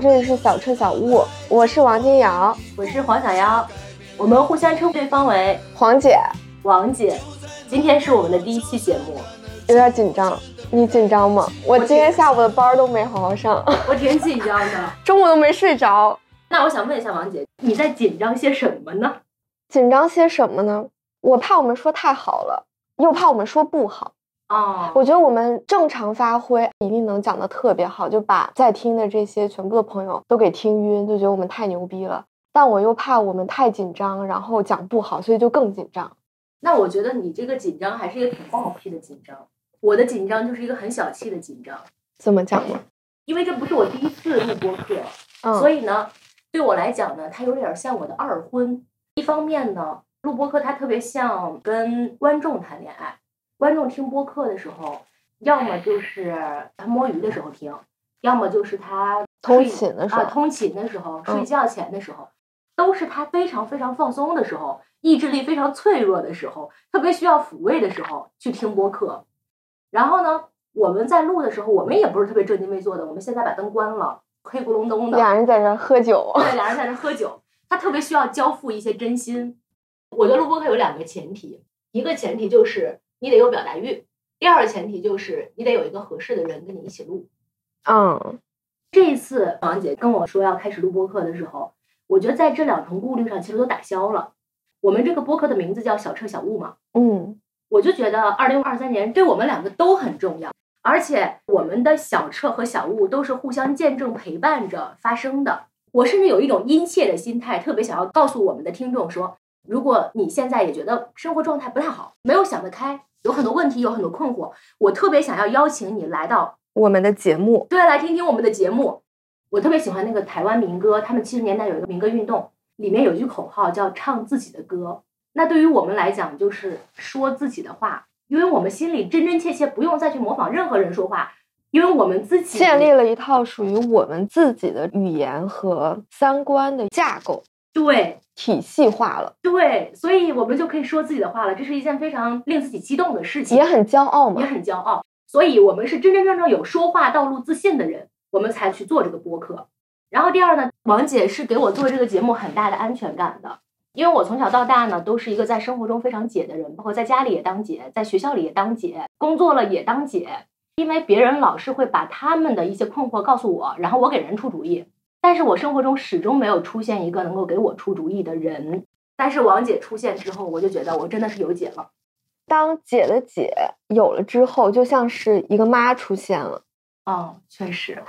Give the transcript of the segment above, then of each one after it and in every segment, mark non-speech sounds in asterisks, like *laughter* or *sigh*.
这里是小车小屋，我是王金瑶，我是黄小妖，我们互相称对方为黄姐，王姐。今天是我们的第一期节目，有点紧张。你紧张吗？我今天下午的班都没好好上，我挺紧张的，*laughs* 中午都没睡着。那我想问一下王姐，你在紧张些什么呢？紧张些什么呢？我怕我们说太好了，又怕我们说不好。哦，我觉得我们正常发挥一定能讲的特别好，就把在听的这些全部的朋友都给听晕，就觉得我们太牛逼了。但我又怕我们太紧张，然后讲不好，所以就更紧张。那我觉得你这个紧张还是一个挺暴屁的紧张。我的紧张就是一个很小气的紧张，怎么讲呢？因为这不是我第一次录播客，所以呢，对我来讲呢，它有点像我的二婚。一方面呢，录播客它特别像跟观众谈恋爱，观众听播客的时候，要么就是他摸鱼的时候听，要么就是他通勤的时候，通勤的时候，睡觉前的时候，都是他非常非常放松的时候，意志力非常脆弱的时候，特别需要抚慰的时候去听播客。然后呢，我们在录的时候，我们也不是特别正襟危坐的。我们现在把灯关了，黑咕隆咚的。俩人在那喝酒。对，俩人在那喝酒。他特别需要交付一些真心。我觉得录播课有两个前提，一个前提就是你得有表达欲，第二个前提就是你得有一个合适的人跟你一起录。嗯，这一次王姐跟我说要开始录播课的时候，我觉得在这两重顾虑上其实都打消了。我们这个播客的名字叫小彻小悟嘛。嗯。我就觉得二零二三年对我们两个都很重要，而且我们的小彻和小悟都是互相见证陪伴着发生的。我甚至有一种殷切的心态，特别想要告诉我们的听众说：如果你现在也觉得生活状态不太好，没有想得开，有很多问题，有很多困惑，我特别想要邀请你来到我们的节目，对，来听听我们的节目。我特别喜欢那个台湾民歌，他们七十年代有一个民歌运动，里面有一句口号叫“唱自己的歌”。那对于我们来讲，就是说自己的话，因为我们心里真真切切，不用再去模仿任何人说话，因为我们自己建立了一套属于我们自己的语言和三观的架构，对，体系化了，对，所以我们就可以说自己的话了，这是一件非常令自己激动的事情，也很骄傲嘛，也很骄傲，所以我们是真真正正有说话道路自信的人，我们才去做这个播客。然后第二呢，王姐是给我做这个节目很大的安全感的。因为我从小到大呢，都是一个在生活中非常姐的人，包括在家里也当姐，在学校里也当姐，工作了也当姐。因为别人老是会把他们的一些困惑告诉我，然后我给人出主意，但是我生活中始终没有出现一个能够给我出主意的人。但是王姐出现之后，我就觉得我真的是有姐了。当姐的姐有了之后，就像是一个妈出现了。哦，确实。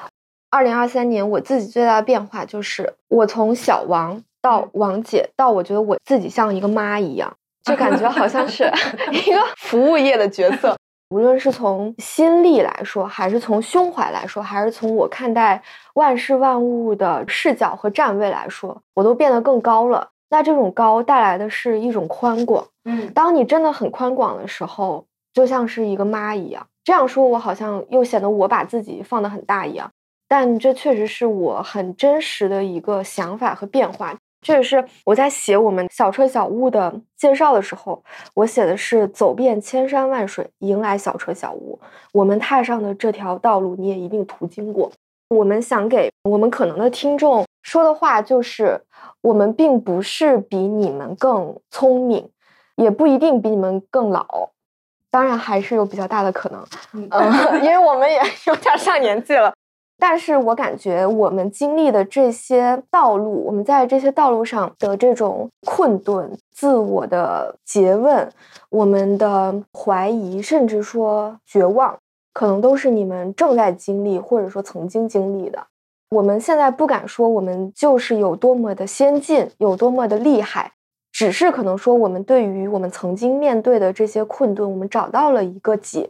二零二三年我自己最大的变化就是，我从小王。到王姐，到我觉得我自己像一个妈一样，就感觉好像是 *laughs* 一个服务业的角色。无论是从心力来说，还是从胸怀来说，还是从我看待万事万物的视角和站位来说，我都变得更高了。那这种高带来的是一种宽广。嗯，当你真的很宽广的时候，就像是一个妈一样。这样说，我好像又显得我把自己放得很大一样，但这确实是我很真实的一个想法和变化。这也是我在写我们小车小屋的介绍的时候，我写的是走遍千山万水，迎来小车小屋。我们踏上的这条道路，你也一定途经过。我们想给我们可能的听众说的话，就是我们并不是比你们更聪明，也不一定比你们更老，当然还是有比较大的可能，嗯，*laughs* 因为我们也有点上年纪了。但是我感觉我们经历的这些道路，我们在这些道路上的这种困顿、自我的诘问、我们的怀疑，甚至说绝望，可能都是你们正在经历，或者说曾经经历的。我们现在不敢说我们就是有多么的先进，有多么的厉害，只是可能说我们对于我们曾经面对的这些困顿，我们找到了一个解。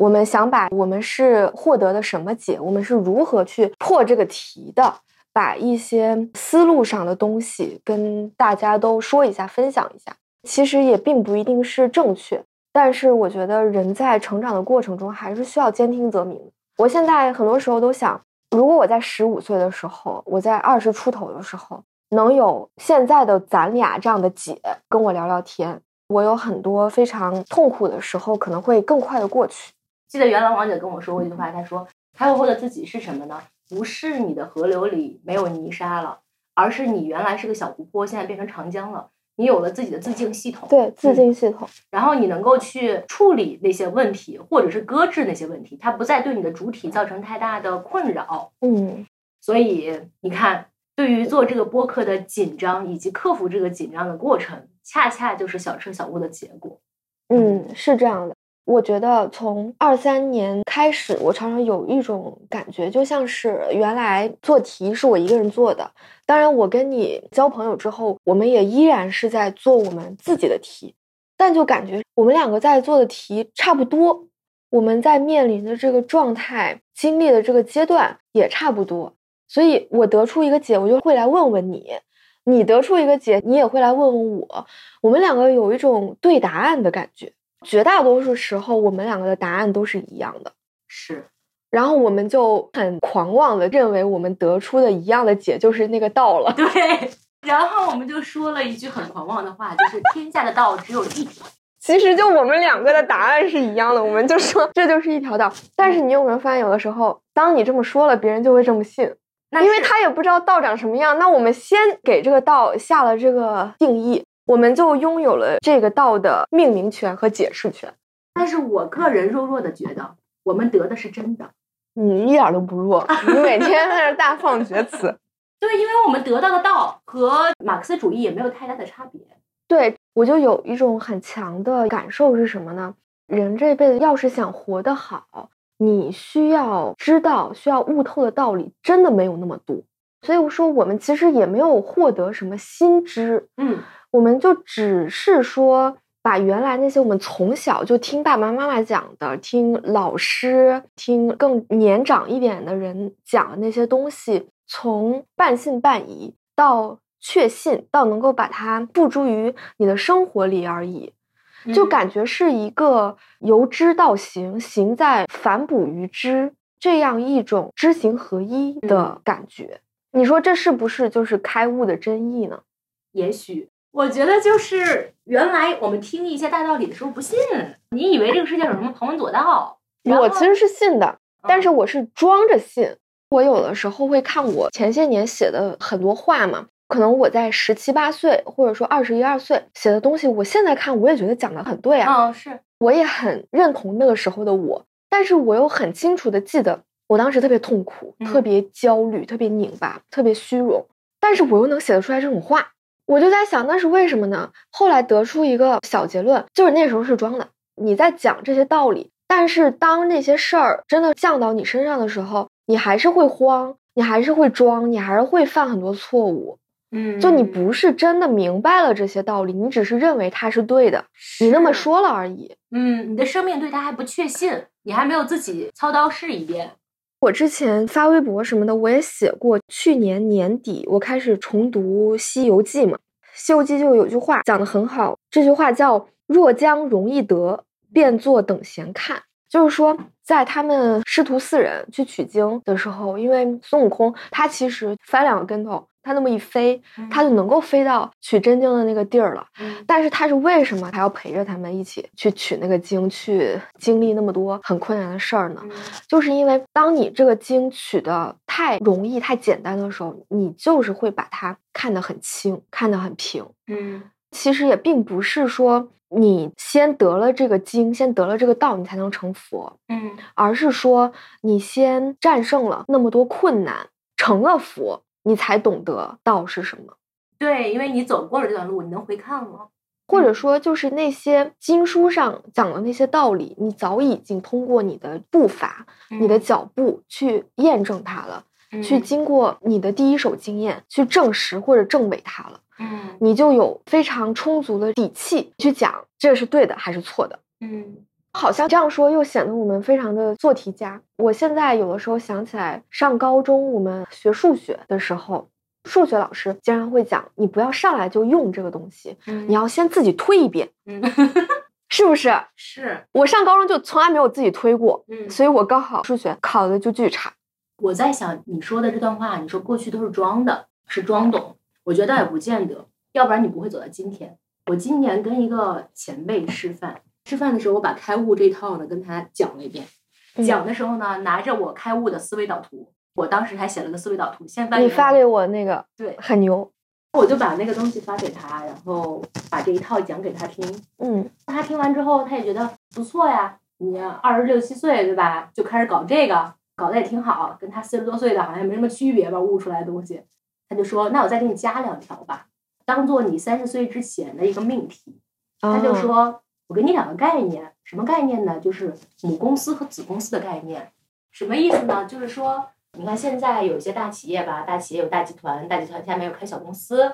我们想把我们是获得的什么解，我们是如何去破这个题的，把一些思路上的东西跟大家都说一下，分享一下。其实也并不一定是正确，但是我觉得人在成长的过程中还是需要兼听则明。我现在很多时候都想，如果我在十五岁的时候，我在二十出头的时候，能有现在的咱俩这样的姐跟我聊聊天，我有很多非常痛苦的时候，可能会更快的过去。记得原来王姐跟我说过一句话，她说：“开悟后的自己是什么呢？不是你的河流里没有泥沙了，而是你原来是个小湖泊，现在变成长江了。你有了自己的自净系统，对，自净系统，然后你能够去处理那些问题，或者是搁置那些问题，它不再对你的主体造成太大的困扰。嗯，所以你看，对于做这个播客的紧张以及克服这个紧张的过程，恰恰就是小彻小悟的结果。嗯，是这样的。我觉得从二三年开始，我常常有一种感觉，就像是原来做题是我一个人做的。当然，我跟你交朋友之后，我们也依然是在做我们自己的题，但就感觉我们两个在做的题差不多，我们在面临的这个状态、经历的这个阶段也差不多。所以我得出一个解，我就会来问问你；你得出一个解，你也会来问问我。我们两个有一种对答案的感觉。绝大多数时候，我们两个的答案都是一样的，是。然后我们就很狂妄的认为，我们得出的一样的解就是那个道了。对。*laughs* 然后我们就说了一句很狂妄的话，就是 *laughs* 天下的道只有一条。其实就我们两个的答案是一样的，我们就说这就是一条道。但是你有没有发现，有的时候当你这么说了，别人就会这么信，因为他也不知道道长什么样。那我们先给这个道下了这个定义。我们就拥有了这个道的命名权和解释权，但是我个人弱弱的觉得，我们得的是真的。你一点都不弱，*laughs* 你每天在那大放厥词。*laughs* 对，因为我们得到的道和马克思主义也没有太大的差别。对我就有一种很强的感受是什么呢？人这辈子要是想活得好，你需要知道、需要悟透的道理真的没有那么多。所以我说，我们其实也没有获得什么新知。嗯。我们就只是说，把原来那些我们从小就听爸爸妈妈讲的、听老师、听更年长一点的人讲的那些东西，从半信半疑到确信，到能够把它付诸于你的生活里而已，就感觉是一个由知到行，行在反哺于知这样一种知行合一的感觉。你说这是不是就是开悟的真意呢？也许。我觉得就是原来我们听一些大道理的时候不信，你以为这个世界有什么旁门左道？我其实是信的，但是我是装着信。我有的时候会看我前些年写的很多话嘛，可能我在十七八岁或者说二十一二岁写的东西，我现在看我也觉得讲的很对啊。嗯，是，我也很认同那个时候的我，但是我又很清楚的记得我当时特别痛苦、特别焦虑、特别拧巴、特别虚荣，但是我又能写得出来这种话。我就在想，那是为什么呢？后来得出一个小结论，就是那时候是装的。你在讲这些道理，但是当那些事儿真的降到你身上的时候，你还是会慌，你还是会装，你还是会犯很多错误。嗯，就你不是真的明白了这些道理，你只是认为它是对的，你那么说了而已。嗯，你的生命对它还不确信，你还没有自己操刀试一遍。我之前发微博什么的，我也写过。去年年底，我开始重读《西游记》嘛，《西游记》就有句话讲的很好，这句话叫“若将容易得，便作等闲看”。就是说，在他们师徒四人去取经的时候，因为孙悟空他其实翻两个跟头。他那么一飞，他就能够飞到取真经的那个地儿了。但是他是为什么还要陪着他们一起去取那个经，去经历那么多很困难的事儿呢？就是因为当你这个经取的太容易、太简单的时候，你就是会把它看得很轻，看得很平。嗯，其实也并不是说你先得了这个经，先得了这个道，你才能成佛。嗯，而是说你先战胜了那么多困难，成了佛。你才懂得道是什么，对，因为你走过了这段路，你能回看了，或者说就是那些经书上讲的那些道理，你早已经通过你的步伐、你的脚步去验证它了，去经过你的第一手经验去证实或者证伪它了，嗯，你就有非常充足的底气去讲这是对的还是错的，嗯。好像这样说又显得我们非常的做题家。我现在有的时候想起来，上高中我们学数学的时候，数学老师经常会讲，你不要上来就用这个东西，你要先自己推一遍。嗯是不是？是，我上高中就从来没有自己推过，嗯，所以我高考数学考的就巨差。我在想你说的这段话，你说过去都是装的，是装懂，我觉得倒也不见得，要不然你不会走到今天。我今年跟一个前辈吃饭，吃饭的时候我把开悟这套呢跟他讲了一遍，嗯讲的时候呢拿着我开悟的思维导图，我当时还写了个思维导图，先发你发给我那个对，很牛，我就把那个东西发给他，然后把这一套讲给他听。嗯他听完之后，他也觉得不错呀。你二十六七岁对吧，就开始搞这个，搞得也挺好，跟他四十多岁的好像也没什么区别吧，悟出来的东西。他就说：“那我再给你加两条吧，当做你三十岁之前的一个命题。”他就啊说：“我给你两个概念，什么概念呢？就是母公司和子公司的概念。什么意思呢？就是说，你看现在有一些大企业吧，大企业有大集团，大集团下面有开小公司。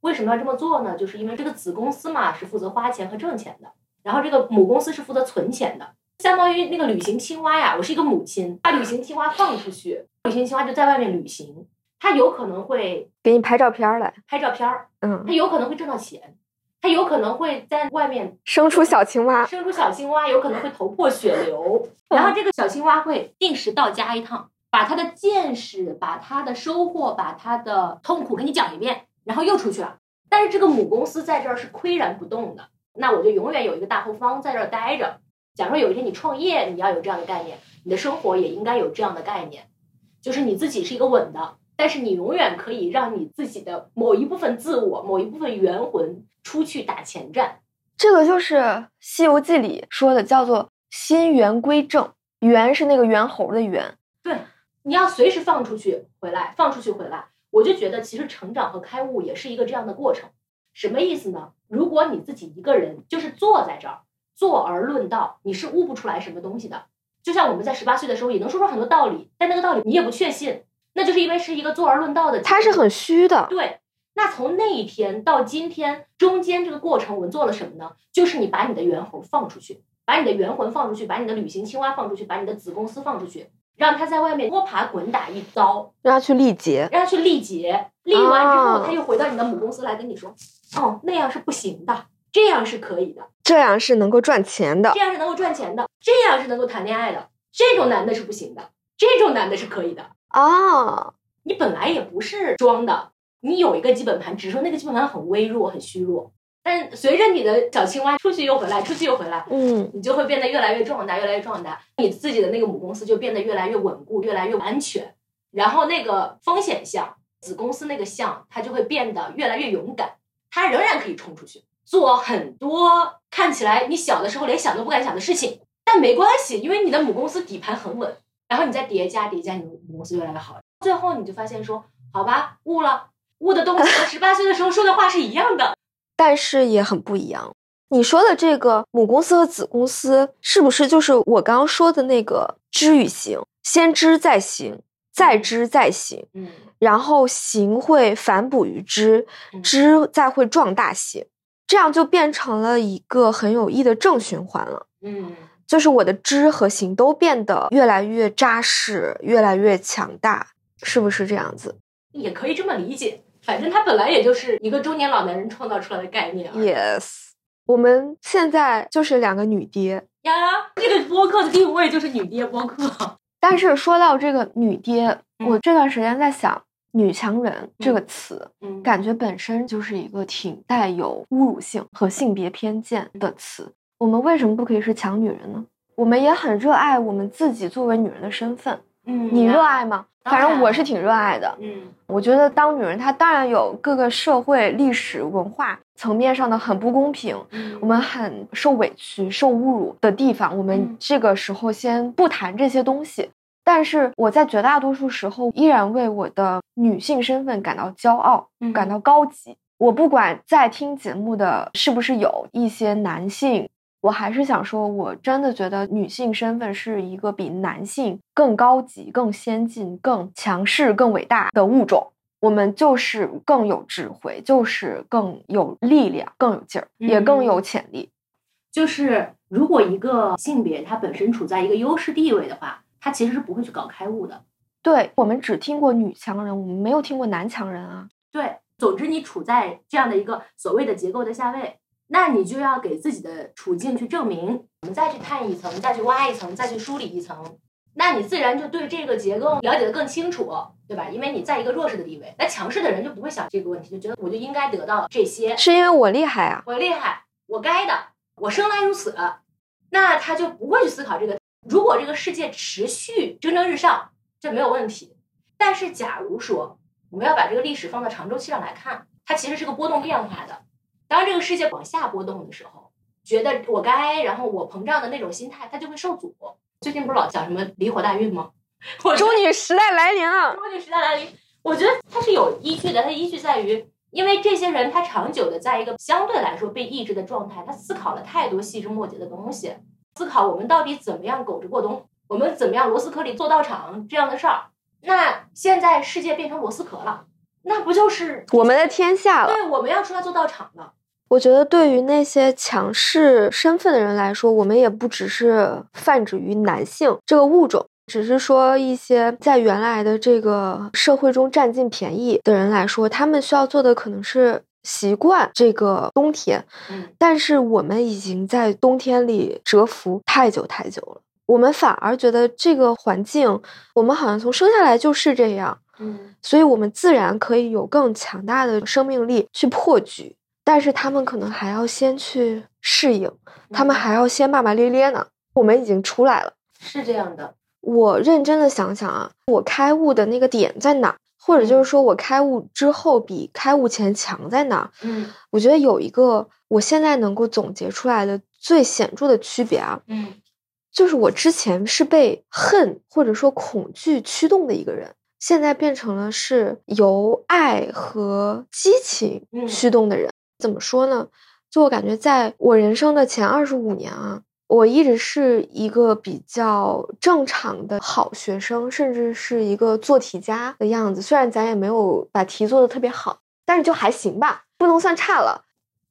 为什么要这么做呢？就是因为这个子公司嘛是负责花钱和挣钱的，然后这个母公司是负责存钱的。相当于那个旅行青蛙呀，我是一个母亲，把旅行青蛙放出去，旅行青蛙就在外面旅行，它有可能会给你拍照片儿来，拍照片儿，嗯它，有可能会挣到钱，它有可能会在外面生出小青蛙，生出小青蛙，有可能会头破血流。然后这个小青蛙会定时到家一趟，把他的见识、把他的收获、把他的痛苦给你讲一遍，然后又出去了。但是这个母公司在这儿是岿然不动的，那我就永远有一个大后方在这儿待着。假如说有一天你创业，你要有这样的概念，你的生活也应该有这样的概念，就是你自己是一个稳的，但是你永远可以让你自己的某一部分自我、某一部分元魂出去打前站。这个就是《西游记》里说的，叫做心猿归正。猿是那个猿猴的猿，对，你要随时放出去回来，放出去回来。我就觉得，其实成长和开悟也是一个这样的过程。什么意思呢？如果你自己一个人就是坐在这儿，坐而论道，你是悟不出来什么东西的。就像我们在十八岁的时候也能说出很多道理，但那个道理你也不确信，那就是因为是一个坐而论道的。它是很虚的。对。那从那一天到今天中间这个过程，我们做了什么呢？就是你把你的猿猴放出去，把你的元魂放出去，把你的旅行青蛙放出去，把你的子公司放出去，让他在外面摸爬滚打一遭，让他去历劫。让他去历劫，历完之后，哦他又回到你的母公司来跟你说，哦，那样是不行的，这样是可以的，这样是能够赚钱的这。样是能够赚钱的，这样是能够谈恋爱的，这种男的是不行的，这种男的是可以的。啊，你本来也不是装的，你有一个基本盘，只是说那个基本盘很微弱、很虚弱。但随着你的小青蛙出去又回来，出去又回来，嗯，你就会变得越来越壮大，越来越壮大。你自己的那个母公司就变得越来越稳固，越来越安全。然后那个风险项，子公司那个项，它就会变得越来越勇敢。它仍然可以冲出去，做很多看起来你小的时候连想都不敢想的事情。但没关系，因为你的母公司底盘很稳，然后你再叠加叠加，你的母公司越来越好。最后你就发现说，好吧，悟了，悟的东西和十八岁的时候说的话是一样的。*laughs* 但是也很不一样。你说的这个母公司和子公司，是不是就是我刚刚说的那个知与行？先知再行，再知再行，嗯然后行会反哺于知，嗯知再会壮大行，这样就变成了一个很有益的正循环了。嗯就是我的知和行都变得越来越扎实，越来越强大，是不是这样子也可以这么理解。反正它本来也就是一个中年老男人创造出来的概念？Yes，我们现在就是两个女爹，呀，这个播客的定位就是女爹播客。*laughs* 但是说到这个女爹，嗯我这段时间在想“女强人”这个词，嗯感觉本身就是一个挺带有侮辱性和性别偏见的词。我们为什么不可以是强女人呢？我们也很热爱我们自己作为女人的身份，嗯你热爱吗？反正我是挺热爱的。嗯我觉得当女人，她当然有各个社会、历史、文化层面上的很不公平，嗯我们很受委屈、受侮辱的地方，我们嗯这个时候先不谈这些东西。但是我在绝大多数时候依然为我的女性身份感到骄傲，嗯感到高级。我不管在听节目的是不是有一些男性，我还是想说，我真的觉得女性身份是一个比男性更高级、更先进、更强势、更伟大的物种。我们就是更有智慧，就是更有力量，更有劲儿，也更有潜力。就是如果一个性别它本身处在一个优势地位的话，它其实是不会去搞开悟的。对我们只听过女强人，我们没有听过男强人啊。对，总之你处在这样的一个所谓的结构的下位，那你就要给自己的处境去证明。我们再去探一层，再去挖一层，再去梳理一层，那你自然就对这个结构了解的更清楚，对吧？因为你在一个弱势的地位，那强势的人就不会想这个问题，就觉得我就应该得到这些，是因为我厉害啊，我厉害，我该的，我生来如此，那他就不会去思考这个。如果这个世界持续蒸蒸日上，这没有问题。但是假如说我们要把这个历史放到长周期上来看，它其实是个波动变化的。当这个世界往下波动的时候，觉得我该，然后我膨胀的那种心态，它就会受阻。最近不是老讲什么离火大运吗？*laughs* 我中女时代来临了。中女时代来临，我觉得它是有依据的。它依据在于，因为这些人他长久的在一个相对来说被抑制的状态，他思考了太多细枝末节的东西，思考我们到底怎么样苟着过冬，我们怎么样螺丝壳里做道场这样的事儿。那现在世界变成螺丝壳了，那不就是我们的天下了？对，我们要出来做道场的。我觉得，对于那些强势身份的人来说，我们也不只是泛指于男性这个物种，只是说一些在原来的这个社会中占尽便宜的人来说，他们需要做的可能是习惯这个冬天。嗯，但是我们已经在冬天里蛰伏太久太久了，我们反而觉得这个环境，我们好像从生下来就是这样。嗯，所以我们自然可以有更强大的生命力去破局。但是他们可能还要先去适应，他们还要先骂骂咧咧呢。我们已经出来了，是这样的。我认真的想想啊，我开悟的那个点在哪？或者就是说我开悟之后比开悟前强在哪？嗯，我觉得有一个我现在能够总结出来的最显著的区别啊，嗯，就是我之前是被恨或者说恐惧驱动的一个人，现在变成了是由爱和激情驱动的人。怎么说呢？就我感觉，在我人生的前二十五年啊，我一直是一个比较正常的好学生，甚至是一个做题家的样子。虽然咱也没有把题做的特别好，但是就还行吧，不能算差了。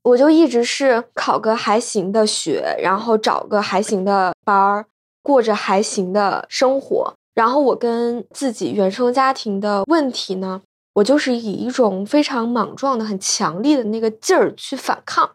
我就一直是考个还行的学，然后找个还行的班儿，过着还行的生活。然后我跟自己原生家庭的问题呢？我就是以一种非常莽撞的、很强力的那个劲儿去反抗，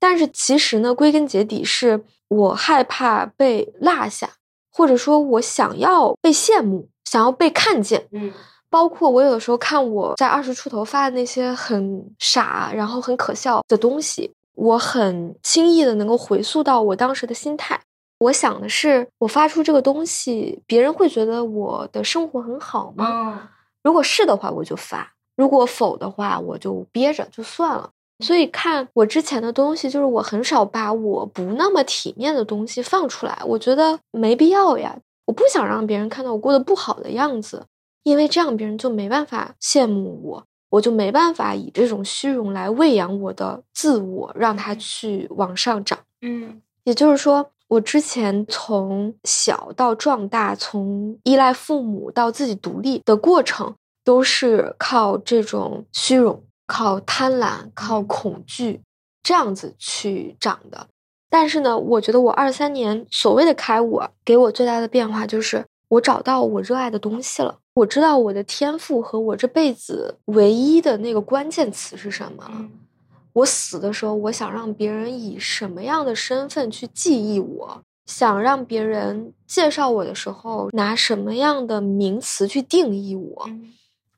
但是其实呢，归根结底是我害怕被落下，或者说我想要被羡慕，想要被看见。嗯，包括我有的时候看我在二十出头发的那些很傻，然后很可笑的东西，我很轻易的能够回溯到我当时的心态。我想的是，我发出这个东西，别人会觉得我的生活很好吗？如果是的话，我就发；如果否的话，我就憋着就算了。所以看我之前的东西，就是我很少把我不那么体面的东西放出来，我觉得没必要呀。我不想让别人看到我过得不好的样子，因为这样别人就没办法羡慕我，我就没办法以这种虚荣来喂养我的自我，让它去往上涨。嗯，也就是说。我之前从小到壮大，从依赖父母到自己独立的过程，都是靠这种虚荣、靠贪婪、靠恐惧这样子去长的。但是呢，我觉得我二三年所谓的开悟，给我最大的变化就是我找到我热爱的东西了。我知道我的天赋和我这辈子唯一的那个关键词是什么了。我死的时候，我想让别人以什么样的身份去记忆我？想让别人介绍我的时候，拿什么样的名词去定义我？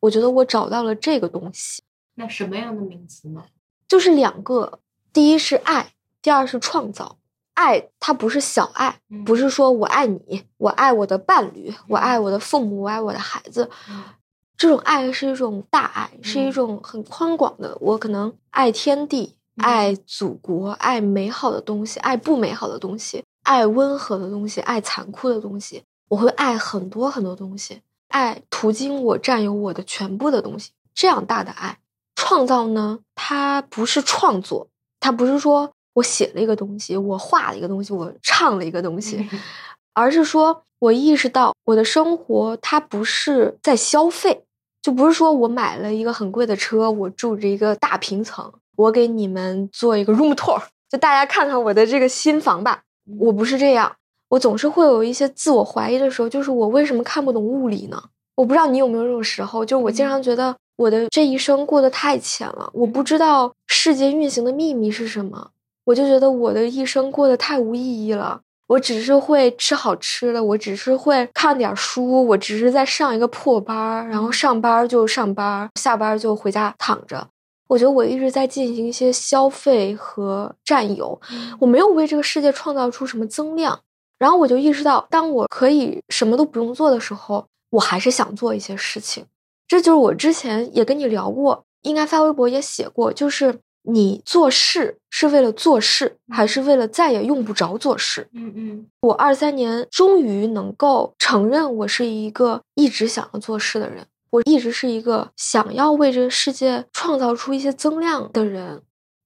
我觉得我找到了这个东西。那什么样的名词呢？就是两个，第一是爱，第二是创造。爱它不是小爱，不是说我爱你，我爱我的伴侣，我爱我的父母，我爱我的孩子。这种爱是一种大爱，是一种很宽广的。我可能爱天地，爱祖国，爱美好的东西，爱不美好的东西，爱温和的东西，爱残酷的东西。我会爱很多很多东西，爱途经我占有我的全部的东西。这样大的爱，创造呢？它不是创作，它不是说我写了一个东西，我画了一个东西，我唱了一个东西，而是说我意识到我的生活它不是在消费。就不是说我买了一个很贵的车，我住着一个大平层，我给你们做一个 room tour，就大家看看我的这个新房吧。我不是这样，我总是会有一些自我怀疑的时候，就是我为什么看不懂物理呢？我不知道你有没有这种时候，就我经常觉得我的这一生过得太浅了，我不知道世界运行的秘密是什么。我就觉得我的一生过得太无意义了。我只是会吃好吃的，我只是会看点书，我只是在上一个破班儿，然后上班就上班，下班就回家躺着。我觉得我一直在进行一些消费和占有，我没有为这个世界创造出什么增量。然后我就意识到，当我可以什么都不用做的时候，我还是想做一些事情。这就是我之前也跟你聊过，应该发微博也写过，就是你做事是为了做事，还是为了再也用不着做事？嗯嗯，我二三年终于能够承认，我是一个一直想要做事的人。我一直是一个想要为这个世界创造出一些增量的人，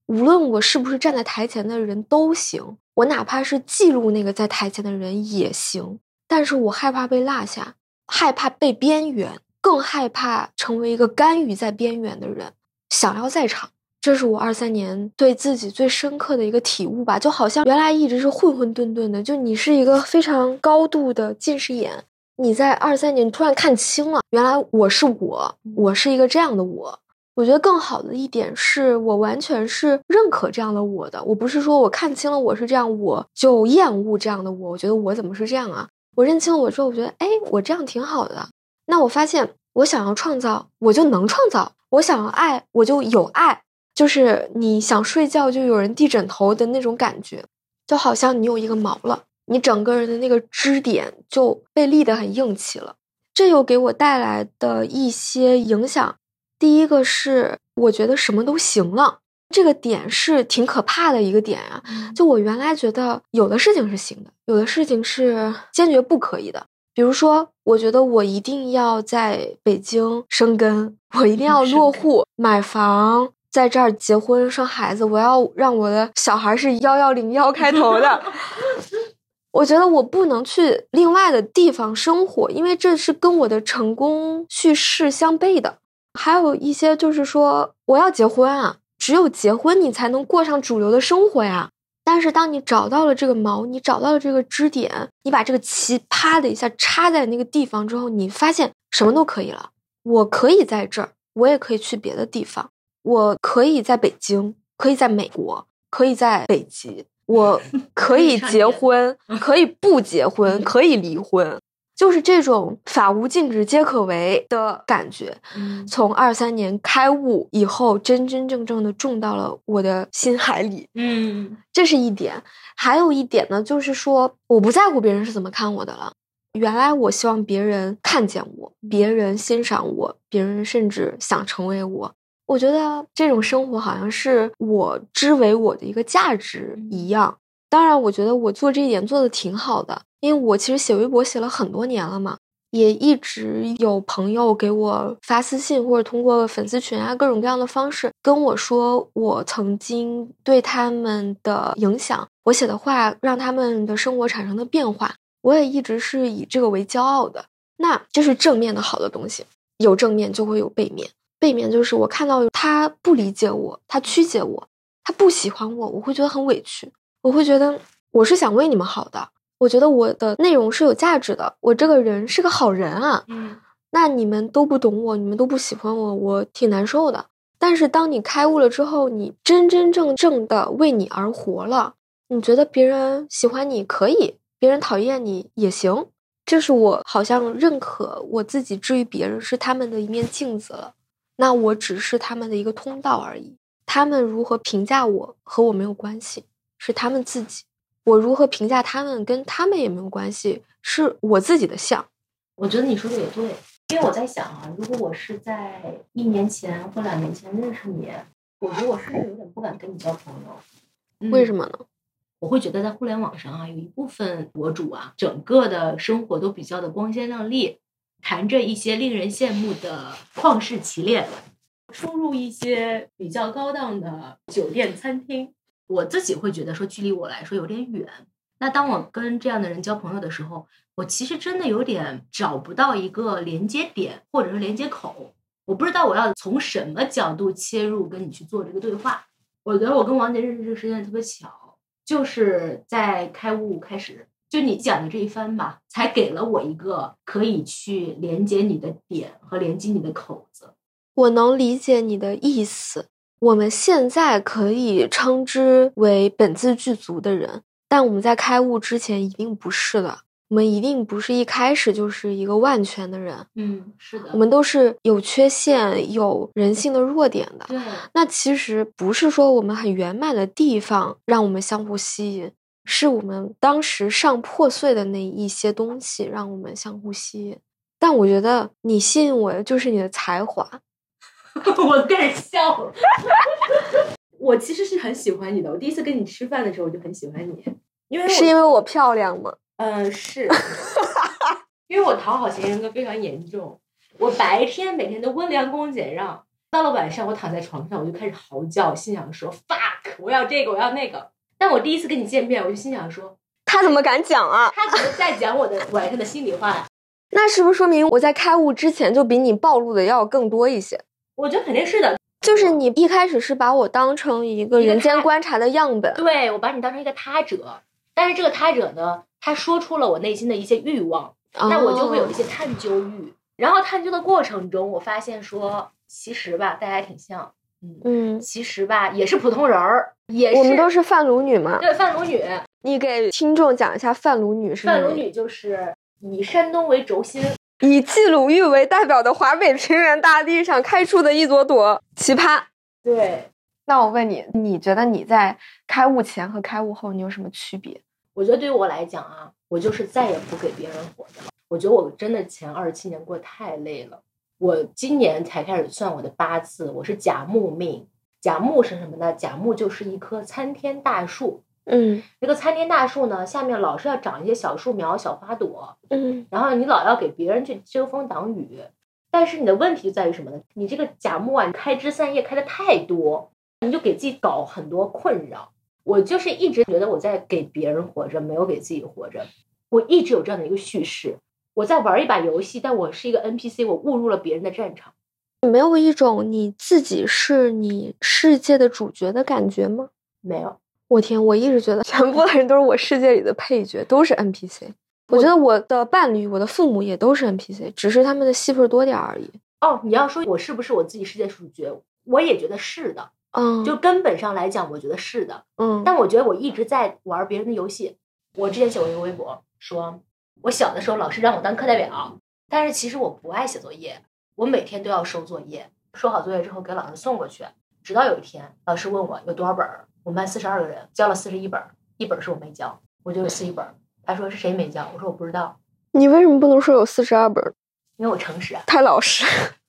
无论我是不是站在台前的人都行，我哪怕是记录那个在台前的人也行。但是我害怕被落下，害怕被边缘，更害怕成为一个甘于在边缘的人。想要在场，这是我二三年对自己最深刻的一个体悟吧。就好像原来一直是混混沌沌的，就你是一个非常高度的近视眼。你在二三年突然看清了，原来我是我，我是一个这样的我。我觉得更好的一点是我完全是认可这样的我的。我不是说我看清了我是这样，我就厌恶这样的我。我觉得我怎么是这样啊？我认清了我之后，我觉得哎，我这样挺好的。那我发现我想要创造，我就能创造；我想要爱，我就有爱。就是你想睡觉就有人递枕头的那种感觉，就好像你有一个毛了。你整个人的那个支点就被立得很硬气了，这又给我带来的一些影响。第一个是我觉得什么都行了，这个点是挺可怕的一个点啊。就我原来觉得有的事情是行的，有的事情是坚决不可以的。比如说，我觉得我一定要在北京生根，我一定要落户买房，在这儿结婚生孩子，我要让我的小孩是幺幺零幺开头的。*laughs* 我觉得我不能去另外的地方生活，因为这是跟我的成功叙事相悖的。还有一些就是说，我要结婚啊，只有结婚你才能过上主流的生活呀。但是当你找到了这个锚，你找到了这个支点，你把这个旗啪的一下插在那个地方之后，你发现什么都可以了。我可以在这儿，我也可以去别的地方，我可以在北京，可以在美国，可以在北极。我 *laughs* 可以结婚，可以不结婚，*laughs* 可以离婚，就是这种法无禁止皆可为的感觉。从二三年开悟以后，真真正正的种到了我的心海里。嗯，这是一点。还有一点呢，就是说我不在乎别人是怎么看我的了。原来我希望别人看见我，别人欣赏我，别人甚至想成为我。我觉得这种生活好像是我之为我的一个价值一样。当然，我觉得我做这一点做的挺好的，因为我其实写微博写了很多年了嘛，也一直有朋友给我发私信或者通过粉丝群啊各种各样的方式跟我说我曾经对他们的影响，我写的话让他们的生活产生的变化。我也一直是以这个为骄傲的。那这是正面的好的东西，有正面就会有背面。背面就是我看到他不理解我，他曲解我，他不喜欢我，我会觉得很委屈，我会觉得我是想为你们好的，我觉得我的内容是有价值的，我这个人是个好人啊。嗯，那你们都不懂我，你们都不喜欢我，我挺难受的。但是当你开悟了之后，你真真正正的为你而活了，你觉得别人喜欢你可以，别人讨厌你也行，这是我好像认可我自己，至于别人是他们的一面镜子了。那我只是他们的一个通道而已，他们如何评价我和我没有关系，是他们自己；我如何评价他们跟他们也没有关系，是我自己的相。我觉得你说的也对，因为我在想啊，如果我是在一年前或两年前认识你，我觉得我是不是有点不敢跟你交朋友？为什么呢？我会觉得在互联网上啊，有一部分博主啊，整个的生活都比较的光鲜亮丽。谈着一些令人羡慕的旷世奇恋，出入一些比较高档的酒店餐厅，我自己会觉得说距离我来说有点远。那当我跟这样的人交朋友的时候，我其实真的有点找不到一个连接点或者是连接口，我不知道我要从什么角度切入跟你去做这个对话。我觉得我跟王杰认识这个时间特别巧，就是在开悟开始。就你讲的这一番吧，才给了我一个可以去连接你的点和连接你的口子。我能理解你的意思，我们现在可以称之为本自具足的人，但我们在开悟之前一定不是的。我们一定不是一开始就是一个万全的人，嗯，是的，我们都是有缺陷、有人性的弱点的。对，那其实不是说我们很圆满的地方让我们相互吸引，是我们当时上破碎的那一些东西让我们相互吸引。但我觉得你吸引我的就是你的才华。*laughs* 我开始笑了。*laughs* 我其实是很喜欢你的。我第一次跟你吃饭的时候，我就很喜欢你，因为是因为我漂亮吗？嗯，是，*laughs* 因为我讨好型人格非常严重。我白天每天都温良恭俭让，到了晚上我躺在床上我就开始嚎叫，心想说 fuck，我要这个，我要那个。但我第一次跟你见面，我就心想说，他怎么敢讲啊？他怎么在讲我的晚上的心里话？*laughs* 那是不是说明我在开悟之前就比你暴露的要更多一些？我觉得肯定是的。就是你一开始是把我当成一个人间观察的样本，对我把你当成一个他者，但是这个他者呢？他说出了我内心的一些欲望，那我就会有一些探究欲。然后探究的过程中，我发现说，其实吧，大家还挺像，嗯，其实吧，也是普通人儿，也是我们都是范鲁女嘛。对，范鲁女，你给听众讲一下范鲁女是范鲁女就是以山东为轴心，以冀鲁豫为代表的华北平原大地上开出的一朵朵奇葩。对，那我问你，你觉得你在开悟前和开悟后你有什么区别？我觉得对于我来讲啊，我就是再也不给别人活着了。我觉得我真的前二十七年过得太累了。我今年才开始算我的八字，我是甲木命。甲木是什么呢？甲木就是一棵参天大树。嗯，这个参天大树呢，下面老是要长一些小树苗、小花朵。嗯，然后你老要给别人去遮风挡雨。但是你的问题在于什么呢？你这个甲木啊，你开枝散叶开的太多，你就给自己搞很多困扰。我就是一直觉得我在给别人活着，没有给自己活着。我一直有这样的一个叙事：我在玩一把游戏，但我是一个 NPC，我误入了别人的战场。没有一种你自己是你世界的主角的感觉吗？没有。我天，我一直觉得全部的人都是我世界里的配角，都是 NPC。我觉得我的伴侣、我的父母也都是 NPC，只是他们的戏份多点而已。哦，你要说我是不是我自己世界主角？我也觉得是的。嗯，就根本上来讲，我觉得是的。嗯，但我觉得我一直在玩别人的游戏。我之前写过一个微博，说我小的时候老师让我当课代表，但是其实我不爱写作业，我每天都要收作业，收好作业之后给老师送过去。直到有一天，老师问我有多少本儿，我们班四十二个人交了四十一本，一本是我没交，我就有四十一本。他说是谁没交？我说我不知道。你为什么不能说有四十二本？因为我诚实啊。太老实，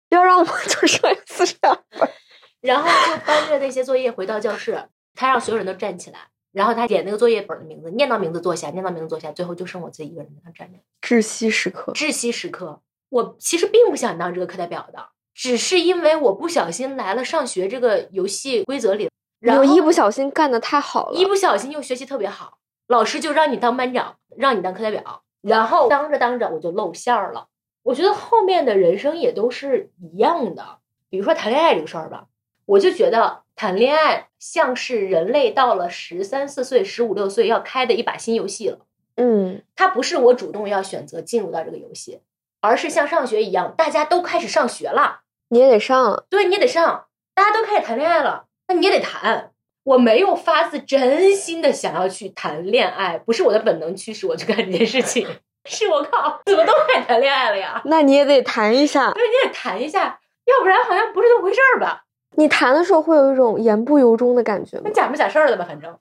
要让我就说有四十二本。*laughs* 然后就搬着那些作业回到教室，他让所有人都站起来，然后他点那个作业本的名字，念到名字坐下，念到名字坐下，最后就剩我自己一个人在那站着。窒息时刻，窒息时刻。我其实并不想当这个课代表的，只是因为我不小心来了上学这个游戏规则里，然后一不小心干的太好了，一不小心又学习特别好，老师就让你当班长，让你当课代表，然后当着当着我就露馅儿了。我觉得后面的人生也都是一样的，比如说谈恋爱这个事儿吧。我就觉得谈恋爱像是人类到了十三四岁、十五六岁要开的一把新游戏了。嗯，它不是我主动要选择进入到这个游戏，而是像上学一样，大家都开始上学了，你也得上。对，你也得上。大家都开始谈恋爱了，那你也得谈。我没有发自真心的想要去谈恋爱，不是我的本能驱使我去干这件事情。是我靠，怎么都开始谈恋爱了呀？那你也得谈一下。对，你也谈一下，要不然好像不是那么回事儿吧？你谈的时候会有一种言不由衷的感觉吗？那假不假事儿的吧，反正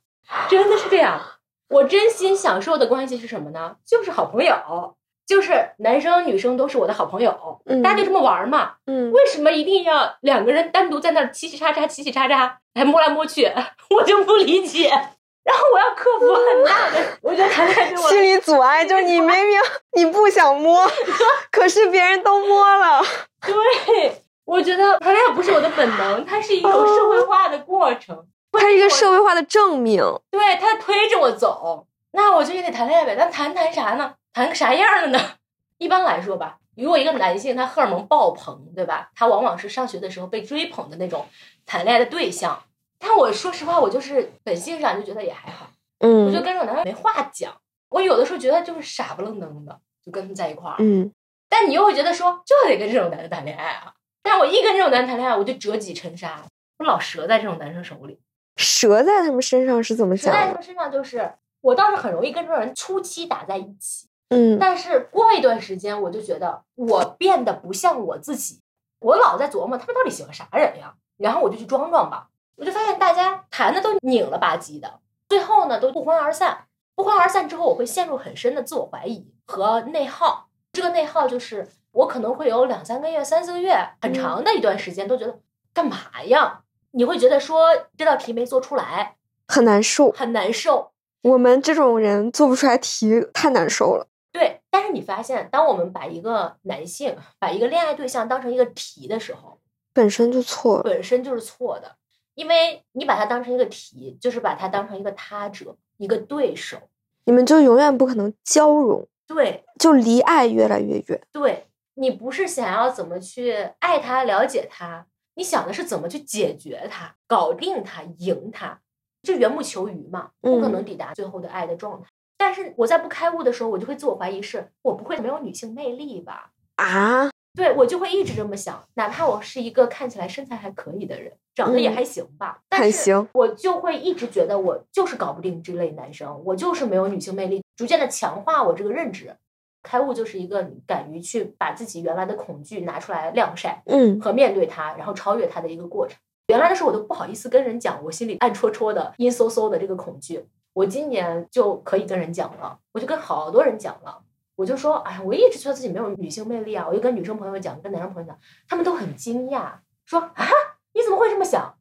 真的是这样。我真心享受的关系是什么呢？就是好朋友，就是男生女生都是我的好朋友，大家就这么玩嘛。嗯，为什么一定要两个人单独在那儿嘁嘁喳喳、嘁嘁喳喳，还摸来摸去？*laughs* 我就不理解。然后我要克服很大的，我觉得谈恋爱对我心理阻碍，就是你明明你不想摸，*laughs* 可是别人都摸了。对。我觉得谈恋爱不是我的本能，它是一种社会化的过程，*laughs* 它是一个社会化的证明。对，它推着我走，那我就也得谈恋爱呗。那谈谈啥呢？谈个啥样的呢？*laughs* 一般来说吧，如果一个男性他荷尔蒙爆棚，对吧？他往往是上学的时候被追捧的那种谈恋爱的对象。但我说实话，我就是本性上就觉得也还好。嗯，我就跟这种男的没话讲。我有的时候觉得就是傻不愣登的，就跟他在一块儿。嗯，但你又会觉得说，就得跟这种男的谈恋爱啊。但我一跟这种男谈恋爱，我就折戟沉沙。我老折在这种男生手里。折在他们身上是怎么想的？折在他们身上就是，我倒是很容易跟这种人初期打在一起，嗯但是过一段时间，我就觉得我变得不像我自己，我老在琢磨他们到底喜欢啥人呀，然后我就去装装吧，我就发现大家谈的都拧了吧唧的，最后呢都不欢而散。不欢而散之后，我会陷入很深的自我怀疑和内耗。这个内耗就是我可能会有两三个月、三四个月，很长的一段时间都觉得干嘛呀？你会觉得说这道题没做出来，很难受。很难受。我们这种人做不出来题太难受了。对，但是你发现，当我们把一个男性、把一个恋爱对象当成一个题的时候，本身就错了。本身就是错的，因为你把它当成一个题，就是把它当成一个他者、一个对手。你们就永远不可能交融，对就离爱越来越远。对，你不是想要怎么去爱他、了解他，你想的是怎么去解决他、搞定他、赢他，就缘木求鱼嘛，不可能嗯抵达最后的爱的状态。但是我在不开悟的时候，我就会自我怀疑是，我不会没有女性魅力吧？啊，对我就会一直这么想，哪怕我是一个看起来身材还可以的人，长得也嗯还行吧，但行我就会一直觉得我就是搞不定这类男生，我就是没有女性魅力，逐渐的强化我这个认知。开悟就是一个敢于去把自己原来的恐惧拿出来晾晒嗯，和面对它，然后超越它的一个过程。原来的时候我都不好意思跟人讲我心里暗戳戳的、阴飕飕的这个恐惧，我今年就可以跟人讲了，我就跟好多人讲了。我就说，哎呀，我一直觉得自己没有女性魅力啊！我就跟女生朋友讲，跟男生朋友讲，他们都很惊讶，说啊，你怎么会这么想？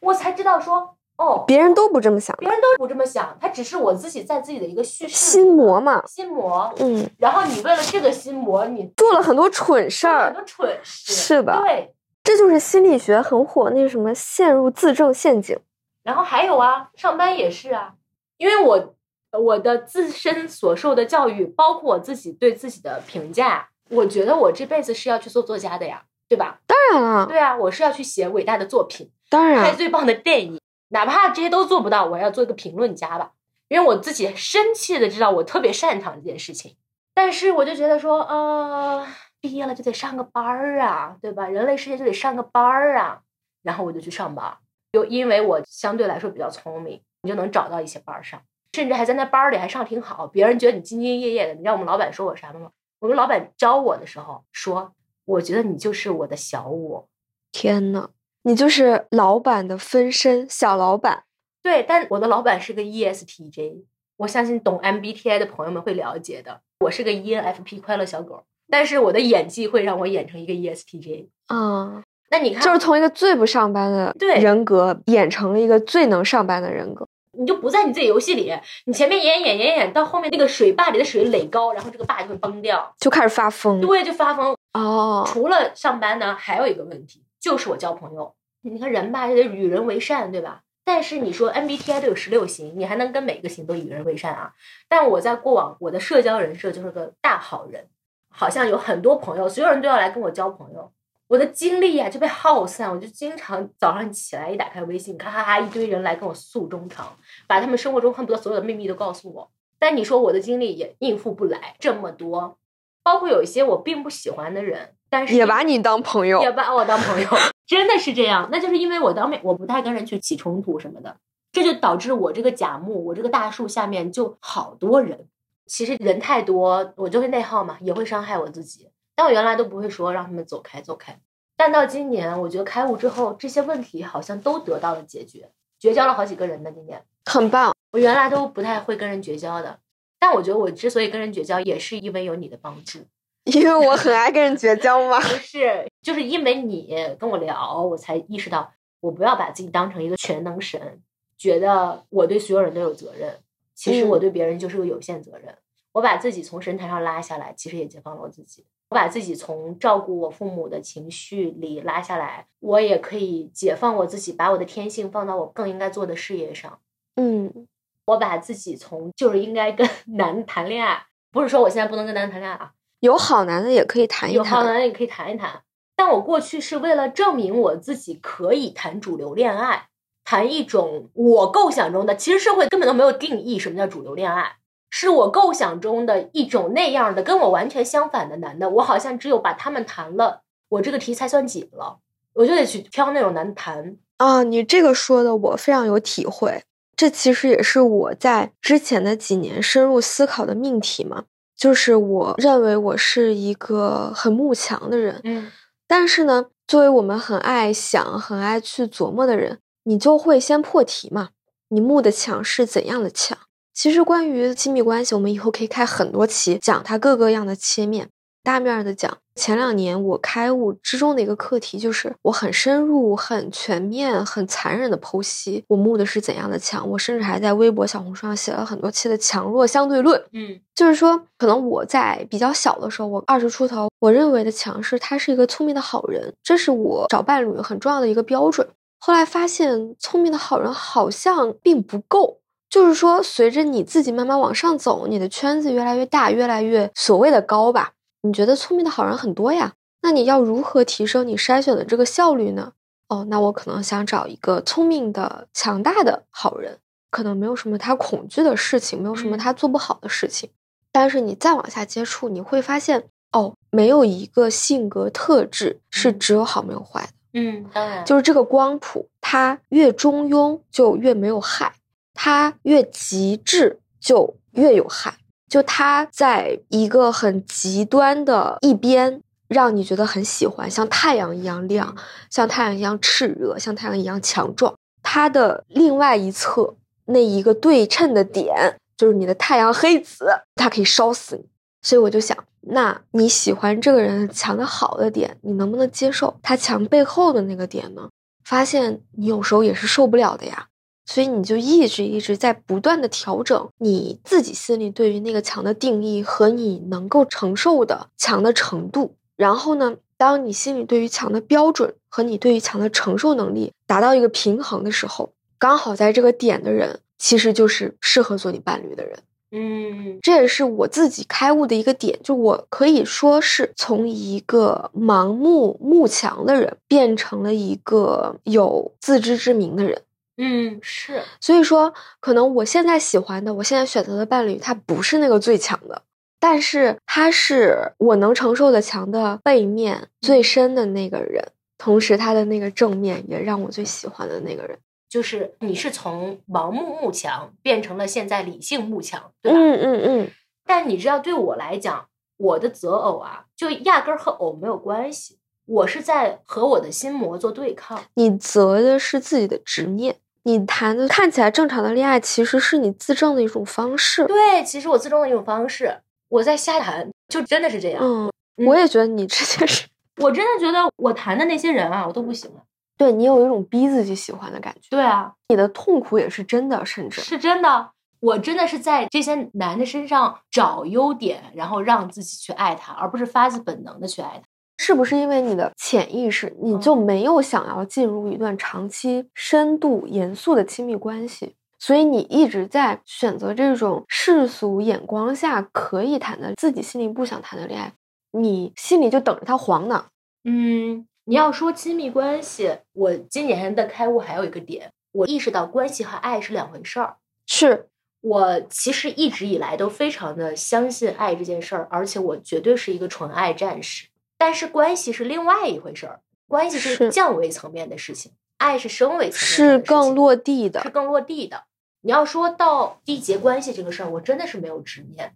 我才知道说，哦，别人都不这么想，别人都不这么想，他只是我自己在自己的一个叙事心魔嘛。心魔。嗯，然后你为了这个心魔，你做了很多蠢事儿，很多蠢事，是的对。这就是心理学很火那个什么陷入自证陷阱。然后还有啊，上班也是啊，因为我我的自身所受的教育，包括我自己对自己的评价，我觉得我这辈子是要去做作家的呀，对吧？当然了，对啊，我是要去写伟大的作品，当然，拍最棒的电影，哪怕这些都做不到，我要做一个评论家吧，因为我自己深切的知道我特别擅长这件事情。但是我就觉得说，呃，毕业了就得上个班儿啊，对吧？人类世界就得上个班儿啊，然后我就去上班儿。又因为我相对来说比较聪明，你就能找到一些班儿上，甚至还在那班儿里还上挺好，别人觉得你兢兢业业的。你知道我们老板说我啥吗？我们老板教我的时候说，我觉得你就是我的小我。天呐，你就是老板的分身，小老板。对，但我的老板是个 E ESTJ，我相信懂 MBTI 的朋友们会了解的。我是个 E ENFP 快乐小狗，但是我的演技会让我演成一个 E ESTJ。啊，那你看，就是从一个最不上班的对人格演成了一个最能上班的人格。你就不在你自己游戏里，你前面演演演演，到后面那个水坝里的水垒高，然后这个坝就会崩掉，就开始发疯对，就发疯。哦，除了上班呢，还有一个问题，就是我交朋友。你看人吧，就得与人为善，对吧？但是你说 MBTI 都有十六型，你还能跟每个型都与人为善啊？但我在过往我的社交人设就是个大好人，好像有很多朋友，所有人都要来跟我交朋友。我的精力呀、就被耗散，我就经常早上起来一打开微信，咔咔咔一堆人来跟我诉衷肠，把他们生活中恨不得所有的秘密都告诉我。但你说我的精力也应付不来这么多，包括有一些我并不喜欢的人，但是也把你当朋友也。把我当朋友，真的是这样。那就是因为我当面我不太跟人去起冲突什么的，这就导致我这个假木，我这个大树下面就好多人。其实人太多，我就会内耗嘛，也会伤害我自己。但我原来都不会说让他们走开走开，但到今年，我觉得开悟之后，这些问题好像都得到了解决，绝交了好几个人呢。今年很棒。我原来都不太会跟人绝交的，但我觉得我之所以跟人绝交，也是因为有你的帮助。*laughs* 因为我很爱跟人绝交嘛。*laughs* 不是，就是因为你跟我聊，我才意识到，我不要把自己当成一个全能神，觉得我对所有人都有责任。其实我嗯对别人就是个有限责任。我把自己从神坛上拉下来，其实也解放了我自己。我把自己从照顾我父母的情绪里拉下来，我也可以解放我自己，把我的天性放到我更应该做的事业上。嗯，我把自己从就是应该跟 *laughs* 男的谈恋爱，不是说我现在不能跟男的谈恋爱啊，有好男的也可以谈一谈有好。男的也可以谈一谈。但我过去是为了证明我自己可以谈主流恋爱，谈一种我构想中的，其实社会根本都没有定义什么叫主流恋爱，是我构想中的一种那样的跟我完全相反的男的。我好像只有把他们谈了，我这个题才算解了，我就得去挑那种男的谈。啊，你这个说的我非常有体会。这其实也是我在之前的几年深入思考的命题嘛。就是我认为我是一个很慕强的人，嗯，但是呢，作为我们很爱想、很爱去琢磨的人，你就会先破题嘛。你慕的强是怎样的强？其实关于亲密关系，我们以后可以开很多期讲它各个样的切面。大面的讲，前两年我开悟之中的一个课题，就是我很深入、很全面、很残忍的剖析我木的是怎样的强。我甚至还在微博、小红书上写了很多期的强弱相对论。嗯，就是说，可能我在比较小的时候，我二十出头，我认为的强是他是一个聪明的好人，这是我找伴侣很重要的一个标准。后来发现，聪明的好人好像并不够。就是说，随着你自己慢慢往上走，你的圈子越来越大，越来越所谓的高吧。你觉得聪明的好人很多呀？那你要如何提升你筛选的这个效率呢？哦，那我可能想找一个聪明的、强大的好人，可能没有什么他恐惧的事情，没有什么他做不好的事情。但是你再往下接触，你会发现，哦，没有一个性格特质是只有好没有坏的。嗯，当然，就是这个光谱，它越中庸就越没有害，它越极致就越有害。就他在一个很极端的一边，让你觉得很喜欢，像太阳一样亮，像太阳一样炽热，像太阳一样强壮。他的另外一侧那一个对称的点，就是你的太阳黑子，它可以烧死你。所以我就想，那你喜欢这个人强的好的点，你能不能接受他强背后的那个点呢？发现你有时候也是受不了的呀。所以你就一直一直在不断的调整你自己心里对于那个强的定义和你能够承受的强的程度。然后呢，当你心里对于强的标准和你对于强的承受能力达到一个平衡的时候，刚好在这个点的人，其实就是适合做你伴侣的人。嗯，这也是我自己开悟的一个点，就我可以说是从一个盲目慕强的人，变成了一个有自知之明的人。嗯，是，所以说，可能我现在喜欢的，我现在选择的伴侣，他不是那个最强的，但是他是我能承受的强的背面最深的那个人，同时他的那个正面也让我最喜欢的那个人，就是你是从盲目慕强变成了现在理性慕强，对吧？嗯嗯嗯。但你知道，对我来讲，我的择偶啊，就压根儿和偶没有关系，我是在和我的心魔做对抗。你择的是自己的执念。你谈的看起来正常的恋爱，其实是你自证的一种方式。对，其实我自证的一种方式，我在瞎谈，就真的是这样。嗯，我也觉得你这件事，*laughs* 我真的觉得我谈的那些人啊，我都不喜欢。对你有一种逼自己喜欢的感觉。对啊，你的痛苦也是真的，甚至是真的。我真的是在这些男的身上找优点，然后让自己去爱他，而不是发自本能的去爱他。是不是因为你的潜意识，你就没有想要进入一段长期、深度、严肃的亲密关系，所以你一直在选择这种世俗眼光下可以谈的、自己心里不想谈的恋爱，你心里就等着他黄呢？嗯，你要说亲密关系，我今年的开悟还有一个点，我意识到关系和爱是两回事儿。是我其实一直以来都非常的相信爱这件事儿，而且我绝对是一个纯爱战士。但是关系是另外一回事儿，关系是降维层面的事情，爱是升维层面，是更落地的，是更落地的。你要说到缔结关系这个事儿，我真的是没有执念。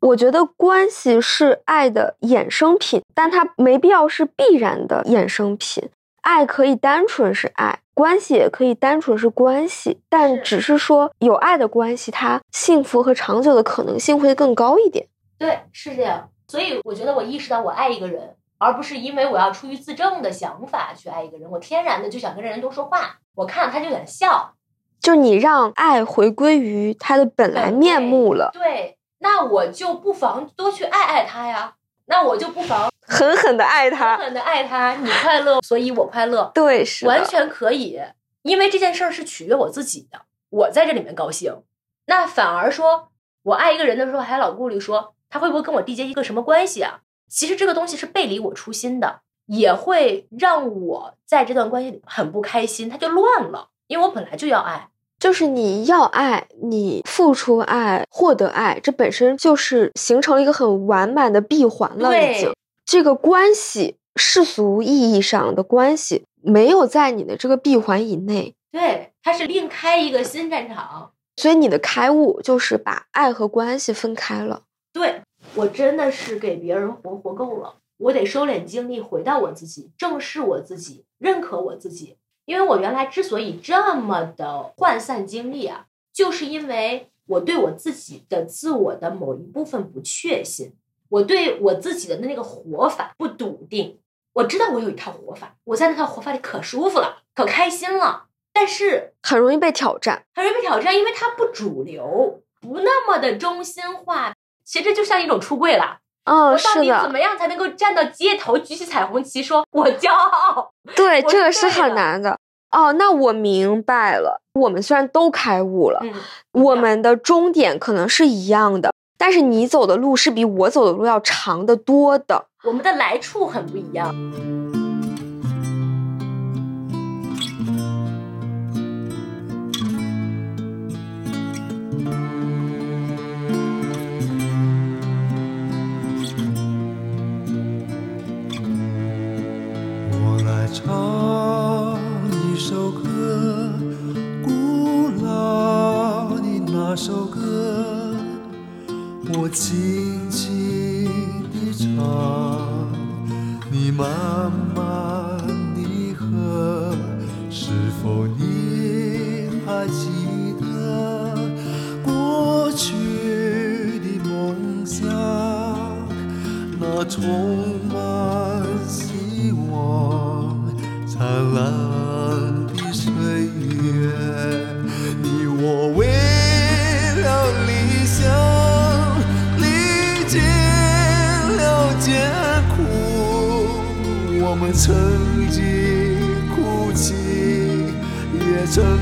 我觉得关系是爱的衍生品，但它没必要是必然的衍生品。爱可以单纯是爱，关系也可以单纯是关系，但只是说有爱的关系，它幸福和长久的可能性会更高一点。对，是这样。所以我觉得我意识到我爱一个人。而不是因为我要出于自证的想法去爱一个人，我天然的就想跟这人多说话，我看了他就想笑，就你让爱回归于他的本来面目了。对，那我就不妨多去爱爱他呀，那我就不妨 *laughs* 狠狠的爱他，狠狠的爱他。你快乐，所以我快乐。对，是完全可以，因为这件事儿是取悦我自己的，我在这里面高兴。那反而说我爱一个人的时候，还老顾虑说他会不会跟我缔结一个什么关系啊？其实这个东西是背离我初心的，也会让我在这段关系里很不开心，它就乱了。因为我本来就要爱，就是你要爱，你付出爱，获得爱，这本身就是形成了一个很完满的闭环了。已经，这个关系世俗意义上的关系，没有在你的这个闭环以内，对，它是另开一个新战场。所以你的开悟就是把爱和关系分开了。对我真的是给别人活活够了，我得收敛精力，回到我自己，正视我自己，认可我自己。因为我原来之所以这么的涣散精力啊，就是因为我对我自己的自我的某一部分不确信，我对我自己的那个活法不笃定。我知道我有一套活法，我在那套活法里可舒服了，可开心了，但是很容易被挑战，很容易被挑战，因为它不主流，不那么的中心化。其实这就像一种出柜了。哦，是的怎，么样才能够站到街头，举起彩虹旗，说我骄傲？对，这个是很难的。哦，那我明白了。我们虽然都开悟了，嗯，我们的终点可能是一样的，但是你走的路是比我走的路要长得多的。我们的来处很不一样。我唱一首歌，古老的那首歌，我轻轻曾经哭泣，也曾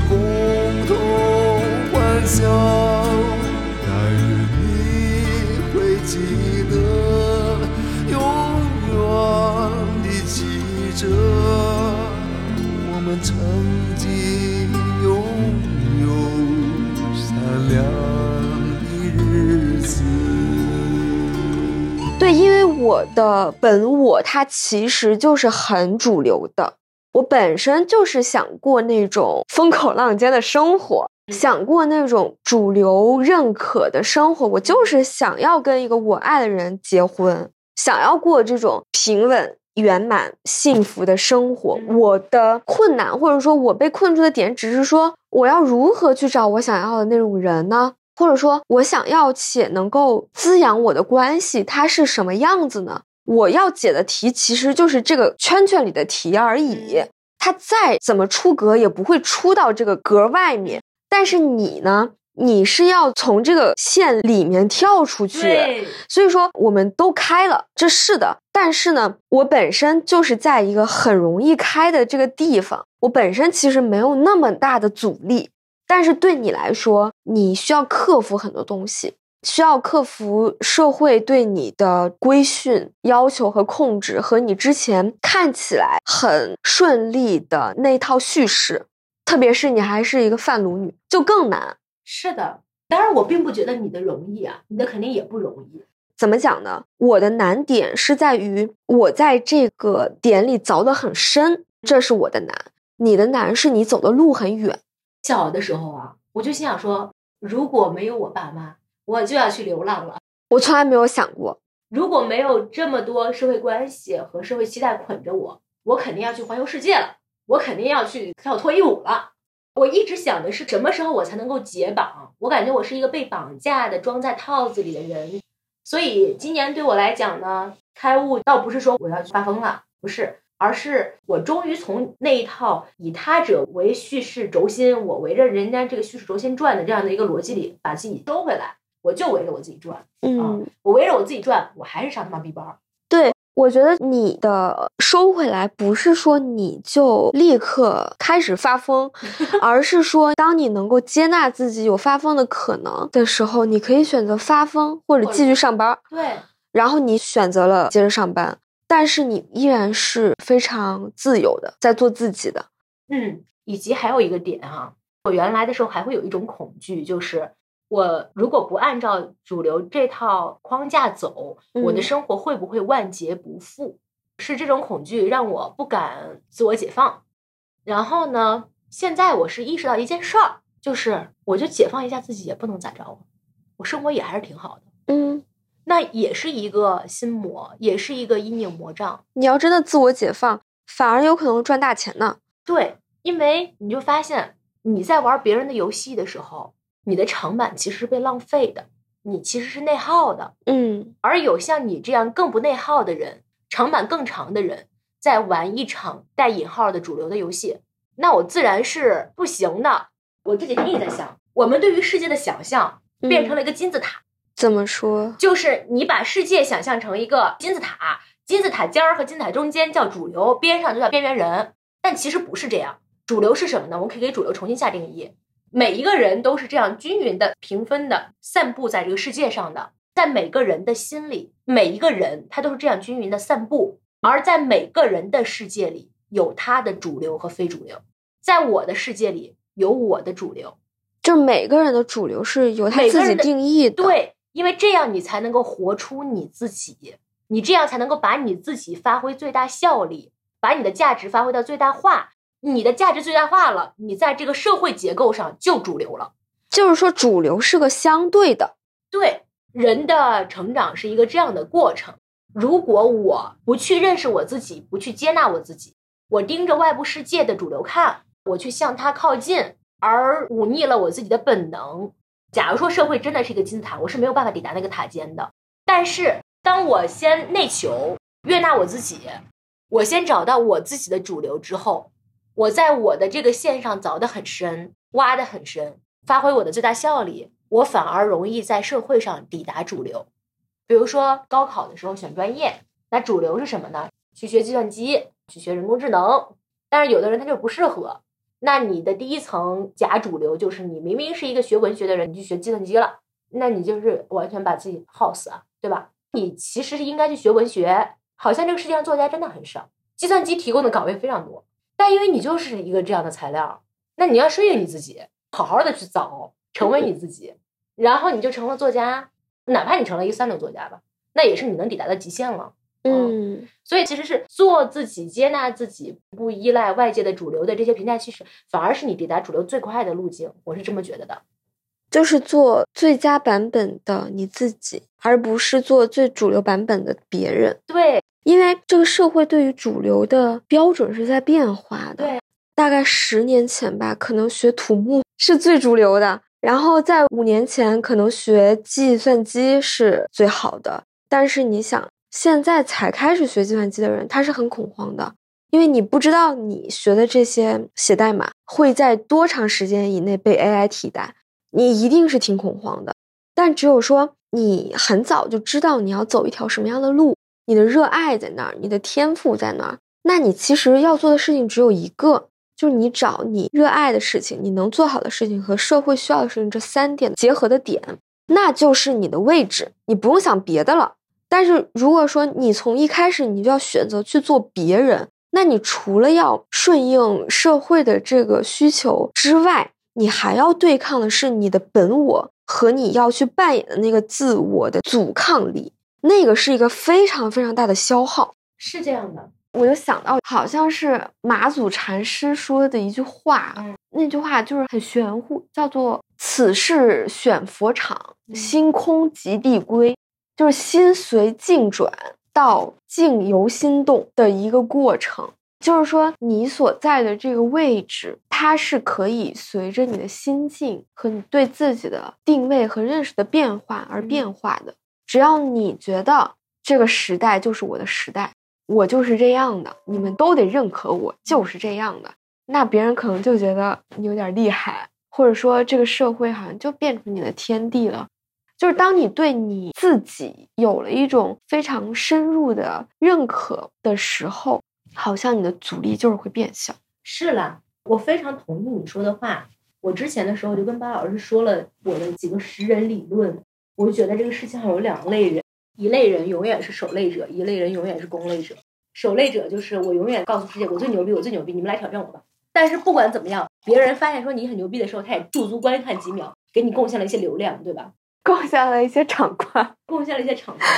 我的本我它其实就是很主流的，我本身就是想过那种风口浪尖的生活，想过那种主流认可的生活，我就是想要跟一个我爱的人结婚，想要过这种平稳。圆满幸福的生活，我的困难或者说我被困住的点，只是说我要如何去找我想要的那种人呢？或者说我想要且能够滋养我的关系，它是什么样子呢？我要解的题其实就是这个圈圈里的题而已，它再怎么出格也不会出到这个格外面。但是你呢？你是要从这个线里面跳出去，所以说我们都开了，这是的。但是呢，我本身就是在一个很容易开的这个地方，我本身其实没有那么大的阻力。但是对你来说，你需要克服很多东西，需要克服社会对你的规训、要求和控制，和你之前看起来很顺利的那套叙事。特别是你还是一个贩奴女，就更难。是的。当然，我并不觉得你的容易啊，你的肯定也不容易。怎么讲呢？我的难点是在于我在这个点里凿得很深，这是我的难。你的难是你走的路很远。小的时候啊，我就心想说，如果没有我爸妈，我就要去流浪了。我从来没有想过，如果没有这么多社会关系和社会期待捆着我，我肯定要去环游世界了，我肯定要去跳脱衣舞了。我一直想的是什么时候我才能够解绑？我感觉我是一个被绑架的、装在套子里的人。所以今年对我来讲呢，开悟倒不是说我要去发疯了，不是，而是我终于从那一套以他者为叙事轴心，我围着人家这个叙事轴心转的这样的一个逻辑里，把自己收回来。我就围着我自己转，嗯，我围着我自己转，我还是上他妈逼班儿。对，我觉得你的收回来不是说你就立刻开始发疯，*laughs* 而是说当你能够接纳自己有发疯的可能的时候，你可以选择发疯或者继续上班。对，然后你选择了接着上班，但是你依然是非常自由的，在做自己的。嗯，以及还有一个点哈、我原来的时候还会有一种恐惧，就是我如果不按照主流这套框架走，我的嗯生活会不会万劫不复？是这种恐惧让我不敢自我解放。然后呢，现在我是意识到一件事儿，就是我就解放一下自己也不能咋着啊，我生活也还是挺好的。嗯，那也是一个心魔，也是一个阴影魔障。你要真的自我解放，反而有可能赚大钱呢。对，因为你就发现你在玩别人的游戏的时候，你的长板其实是被浪费的，你其实是内耗的。嗯而有像你这样更不内耗的人，长板更长的人，在玩一场带引号的主流的游戏，那我自然是不行的。我这几天一直在想，我们对于世界的想象变成了一个金字塔，怎么说？就是你把世界想象成一个金字塔，金字塔尖儿和金字塔中间叫主流，边上就叫边缘人。但其实不是这样，主流是什么呢？我们可以给主流重新下定义。每一个人都是这样均匀的、平分的散布在这个世界上的，在每个人的心里，每一个人他都是这样均匀的散布，而在每个人的世界里有他的主流和非主流，在我的世界里有我的主流，就是每个人的主流是由他自己定义的。，对，因为这样你才能够活出你自己，你这样才能够把你自己发挥最大效力，把你的价值发挥到最大化。你的价值最大化了，你在这个社会结构上就主流了。就是说主流是个相对的。对，人的成长是一个这样的过程。如果我不去认识我自己，不去接纳我自己，我盯着外部世界的主流看，我去向它靠近，而忤逆了我自己的本能。假如说社会真的是一个金字塔，我是没有办法抵达那个塔尖的。但是当我先内求，悦纳我自己，我先找到我自己的主流之后，我在我的这个线上凿得很深，挖得很深，发挥我的最大效力，我反而容易在社会上抵达主流。比如说高考的时候选专业，那主流是什么呢？去学计算机，去学人工智能。但是有的人他就不适合，那你的第一层假主流就是你明明是一个学文学的人，你去学计算机了，那你就是完全把自己耗死啊，对吧？你其实是应该去学文学，好像这个世界上作家真的很少，计算机提供的岗位非常多，但因为你就是一个这样的材料，那你要适应你自己，好好的去凿，成为你自己，然后你就成了作家，哪怕你成了一个三流作家吧，那也是你能抵达的极限了。嗯，所以其实是做自己、接纳自己，不依赖外界的主流的这些评价趋势，反而是你抵达主流最快的路径。我是这么觉得的。就是做最佳版本的你自己，而不是做最主流版本的别人。对因为这个社会对于主流的标准是在变化的。对，大概十年前吧，可能学土木是最主流的，然后在五年前，可能学计算机是最好的。但是你想，现在才开始学计算机的人，他是很恐慌的，因为你不知道你学的这些写代码会在多长时间以内被 AI 替代，你一定是挺恐慌的。但只有说你很早就知道你要走一条什么样的路，你的热爱在那儿，你的天赋在那儿，那你其实要做的事情只有一个，就是你找你热爱的事情，你能做好的事情和社会需要的事情这三点结合的点，那就是你的位置，你不用想别的了。但是如果说你从一开始你就要选择去做别人，那你除了要顺应社会的这个需求之外，你还要对抗的是你的本我和你要去扮演的那个自我的阻抗力，那个是一个非常非常大的消耗。是这样的。我就想到，好像是马祖禅师说的一句话，嗯那句话就是很玄乎，叫做“此事选佛场，嗯心空即地归”，就是心随境转到境由心动的一个过程。就是说，你所在的这个位置，它是可以随着你的心境和你对自己的定位和认识的变化而变化的。只要你觉得这个时代就是我的时代，我就是这样的，你们都得认可我就是这样的，那别人可能就觉得你有点厉害，或者说这个社会好像就变成你的天地了。就是当你对你自己有了一种非常深入的认可的时候，好像你的阻力就是会变小。是啦，我非常同意你说的话。我之前的时候就跟巴老师说了我的几个识人理论，我就觉得这个世界上有两类人，一类人永远是守擂者，一类人永远是攻擂者。守擂者就是我永远告诉世界我最牛逼，我最牛逼，你们来挑战我吧。但是不管怎么样，别人发现说你很牛逼的时候，他也驻足观看几秒，给你贡献了一些流量，对吧？贡献了一些场观，*laughs* 贡献了一些场观。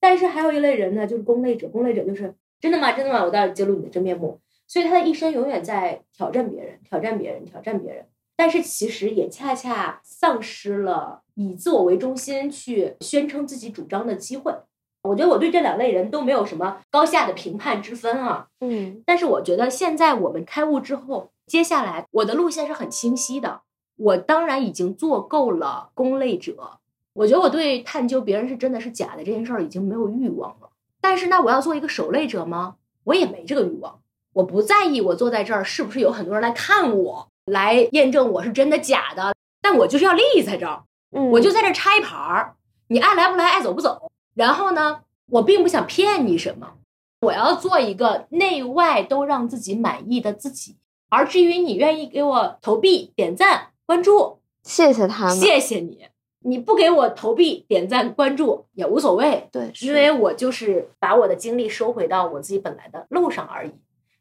但是还有一类人呢，就是攻擂者。攻擂者就是真的吗？真的吗？我待会儿揭露你的真面目。所以他的一生永远在挑战别人，挑战别人，挑战别人。但是其实也恰恰丧失了以自我为中心去宣称自己主张的机会。我觉得我对这两类人都没有什么高下的评判之分啊。嗯但是我觉得现在我们开悟之后，接下来我的路线是很清晰的。我当然已经做够了攻类者，我觉得我对探究别人是真的是假的这件事儿已经没有欲望了。但是那，我要做一个守擂者吗？我也没这个欲望。我不在意我坐在这儿是不是有很多人来看我，来验证我是真的假的。但我就是要立在这儿，嗯，我就在这儿插一牌儿，你爱来不来，爱走不走。然后呢，我并不想骗你什么，我要做一个内外都让自己满意的自己。而至于你愿意给我投币、点赞、关注，谢谢他们，谢谢你。你不给我投币、点赞、关注也无所谓，对，是因为我就是把我的精力收回到我自己本来的路上而已。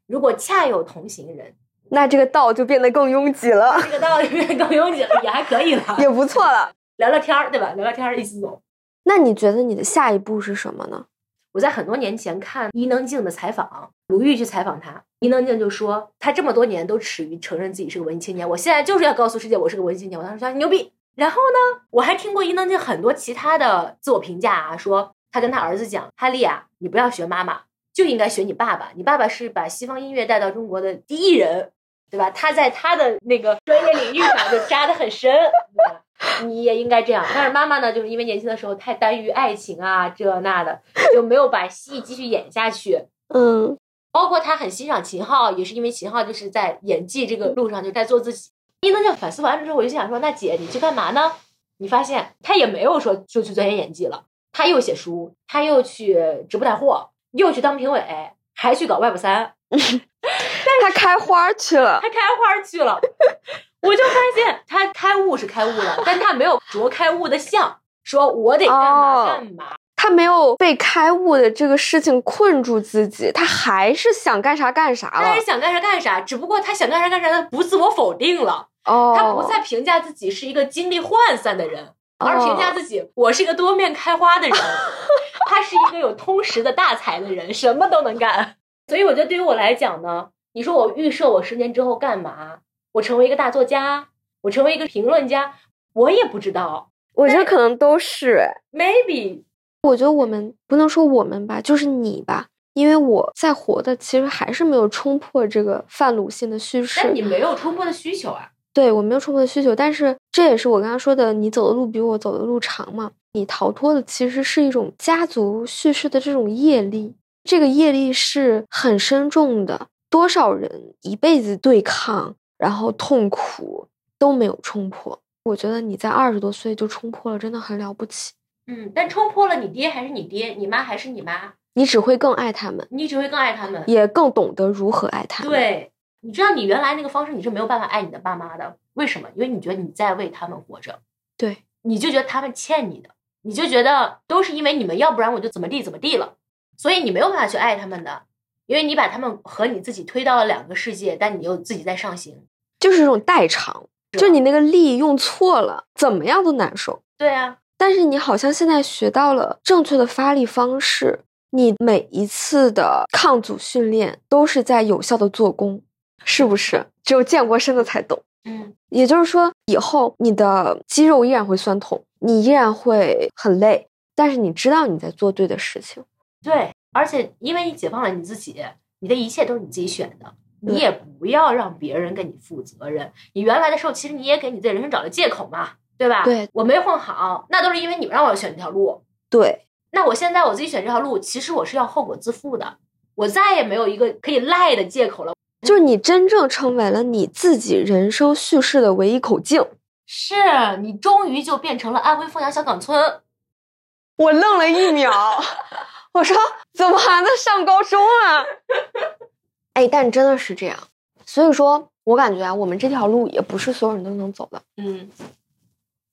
如果恰有同行人，那这个道就变得更拥挤了，这个道理更拥挤了，也还可以了，也不错了。聊聊天儿，对吧？聊聊天儿一起走。那你觉得你的下一步是什么呢？我在很多年前看伊能静的采访，鲁豫去采访他，伊能静就说他这么多年都耻于承认自己是个文艺青年，我现在就是要告诉世界我是个文艺青年。我当时说牛逼。然后呢，我还听过伊能静很多其他的自我评价啊，说他跟他儿子讲，哈利啊，你不要学妈妈，就应该学你爸爸，你爸爸是把西方音乐带到中国的第一人，对吧？他在他的那个专业领域上就扎得很深，对吧？你也应该这样。但是妈妈呢，就是因为年轻的时候太耽于爱情啊，这那的，就没有把戏继续演下去。嗯包括他很欣赏秦昊，也是因为秦昊就是在演技这个路上就在做自己。伊能静反思完了之后，我就想说，那姐你去干嘛呢？你发现他也没有说就去钻研演技了，他又写书，他又去直播带货，又去当评委，还去搞 Web 三，*laughs* 他开花去了她。开花去了。我就发现他开悟是开悟了，但他没有着开悟的相，说我得干嘛哦干嘛。他没有被开悟的这个事情困住自己，他还是想干啥干啥了他是。想干啥干啥，只不过他想干啥干啥，他不自我否定了。哦，他不再评价自己是一个精力涣散的人，而评价自己我是一个多面开花的人，*laughs* 他是一个有通识的大才的人，什么都能干。所以我觉得对于我来讲呢，你说我预设我十年之后干嘛？我成为一个大作家，我成为一个评论家，我也不知道。我觉得可能都是哎。Maybe 我觉得我们不能说我们吧，就是你吧，因为我在活的其实还是没有冲破这个泛鲁性的叙事。但你没有冲破的需求啊。对我没有冲破的需求，但是这也是我刚刚说的，你走的路比我走的路长嘛。你逃脱的其实是一种家族叙事的这种业力，这个业力是很深重的。多少人一辈子对抗，然后痛苦都没有冲破。我觉得你在二十多岁就冲破了，真的很了不起。嗯，但冲破了，你爹还是你爹，你妈还是你妈，你只会更爱他们，你只会更爱他们。也更懂得如何爱他们。，对，你知道你原来那个方式你是没有办法爱你的爸妈的，为什么？因为你觉得你在为他们活着，对，你就觉得他们欠你的，你就觉得都是因为你们，要不然我就怎么地怎么地了，所以你没有办法去爱他们的，因为你把他们和你自己推到了两个世界，但你又自己在上行。就是这种代偿，就你那个力用错了，怎么样都难受。对啊，但是你好像现在学到了正确的发力方式，你每一次的抗阻训练都是在有效的做功，是不是？只有健过身的才懂。嗯，也就是说，以后你的肌肉依然会酸痛，你依然会很累，但是你知道你在做对的事情。对，而且因为你解放了你自己，你的一切都是你自己选的。你也不要让别人给你负责任。你原来的时候，其实你也给你自己人生找了借口嘛，对吧？对我没混好，那都是因为你们让我选这条路。对，那我现在我自己选这条路，其实我是要后果自负的。我再也没有一个可以赖的借口了。就是你真正成为了你自己人生叙事的唯一口径。是你终于就变成了安徽凤阳小岗村。我愣了一秒，*laughs* 我说怎么还在上高中啊？哎，但真的是这样，所以说我感觉啊，我们这条路也不是所有人都能走的。嗯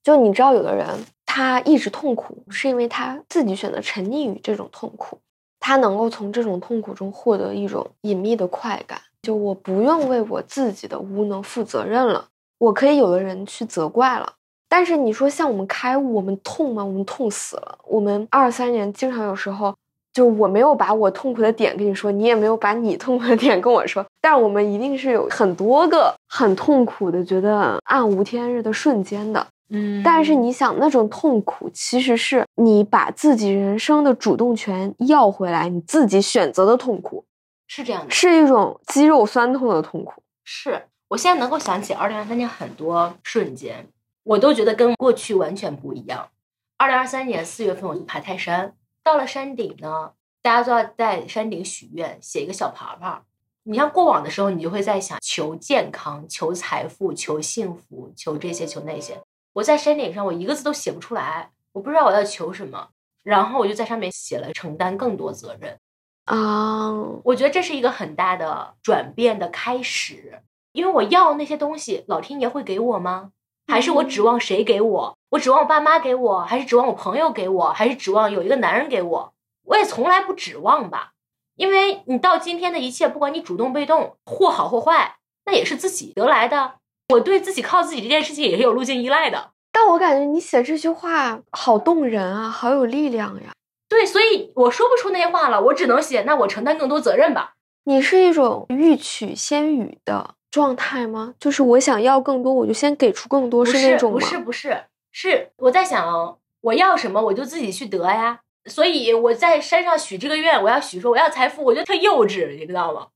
就你知道，有的人他一直痛苦，是因为他自己选择沉溺于这种痛苦，他能够从这种痛苦中获得一种隐秘的快感。就我不用为我自己的无能负责任了，我可以有的人去责怪了。但是你说像我们开悟，我们痛吗？我们痛死了。我们二三年经常有时候就我没有把我痛苦的点跟你说，你也没有把你痛苦的点跟我说，但是我们一定是有很多个很痛苦的，觉得暗无天日的瞬间的。嗯但是你想，那种痛苦其实是你把自己人生的主动权要回来，你自己选择的痛苦，是这样的，是一种肌肉酸痛的痛苦。是我现在能够想起二零二三年很多瞬间，我都觉得跟过去完全不一样。二零二三年四月份，我去爬泰山，到了山顶呢，大家都要在山顶许愿，写一个小牌牌。你像过往的时候，你就会在想求健康、求财富、求幸福、求这些、求那些。我在山顶上，我一个字都写不出来，我不知道我要求什么。然后我就在上面写了承担更多责任。啊，我觉得这是一个很大的转变的开始，因为我要那些东西，老天爷会给我吗？还是我指望谁给我？我指望我爸妈给我，还是指望我朋友给我，还是指望有一个男人给我？我也从来不指望吧，因为你到今天的一切，不管你主动被动，或好或坏，那也是自己得来的。我对自己靠自己这件事情也是有路径依赖的。但我感觉你写这句话好动人啊，好有力量呀。对，所以我说不出那些话了，我只能写，那我承担更多责任吧。你是一种欲取先予的状态吗？就是我想要更多，我就先给出更多，是那种吗？不是，不是，是我在想我要什么，我就自己去得呀。所以我在山上许这个愿，我要许说我要财富，我就特幼稚，你知道吗？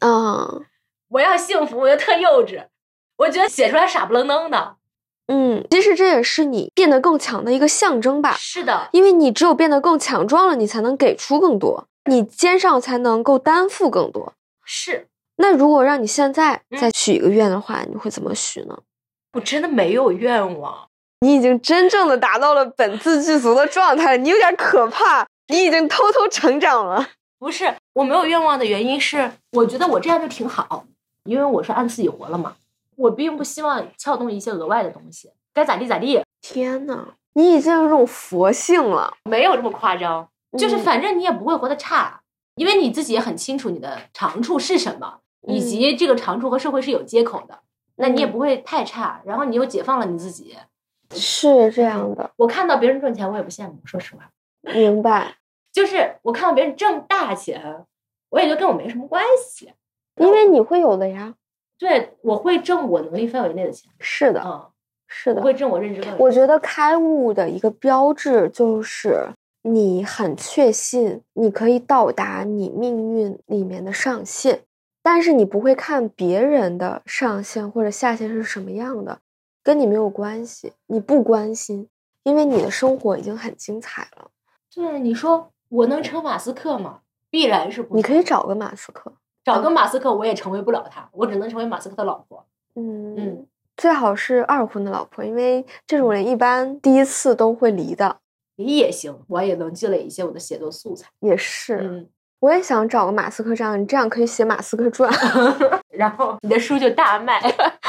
嗯我要幸福，我就特幼稚。我觉得写出来傻不愣登的。嗯，其实这也是你变得更强的一个象征吧。是的，因为你只有变得更强壮了，你才能给出更多，你肩上才能够担负更多。是那如果让你现在嗯再许一个愿的话，你会怎么许呢？我真的没有愿望。你已经真正的达到了本自具足的状态，你有点可怕，你已经偷偷成长了。不是我没有愿望的原因是，我觉得我这样就挺好，因为我是按自己活了嘛。我并不希望撬动一些额外的东西，该咋地咋地，天呐，你已经有这种佛性了，没有这么夸张。就是嗯反正你也不会活得差，因为你自己也很清楚你的长处是什么，以及这个长处和社会是有接口的，那你也嗯不会太差。然后你又解放了你自己。是这样的，我看到别人赚钱，我也不羡慕，说实话，明白。就是我看到别人挣大钱，我也就跟我没什么关系。因为你会有的呀。对，我会挣我能力范围内的钱，是的，嗯，是的。我会挣我认知范围。我觉得开悟的一个标志就是你很确信你可以到达你命运里面的上限，但是你不会看别人的上限或者下限是什么样的，跟你没有关系，你不关心，因为你的生活已经很精彩了。对你说，我能成马斯克吗？必然是不。你可以找个马斯克，找个马斯克，我也成为不了他，我只能成为马斯克的老婆。嗯嗯，最好是二婚的老婆，因为这种人一般第一次都会离的。离也行，我也能积累一些我的写作素材。也是，嗯，我也想找个马斯克这样，你这样可以写马斯克传。*laughs* 然后你的书就大卖。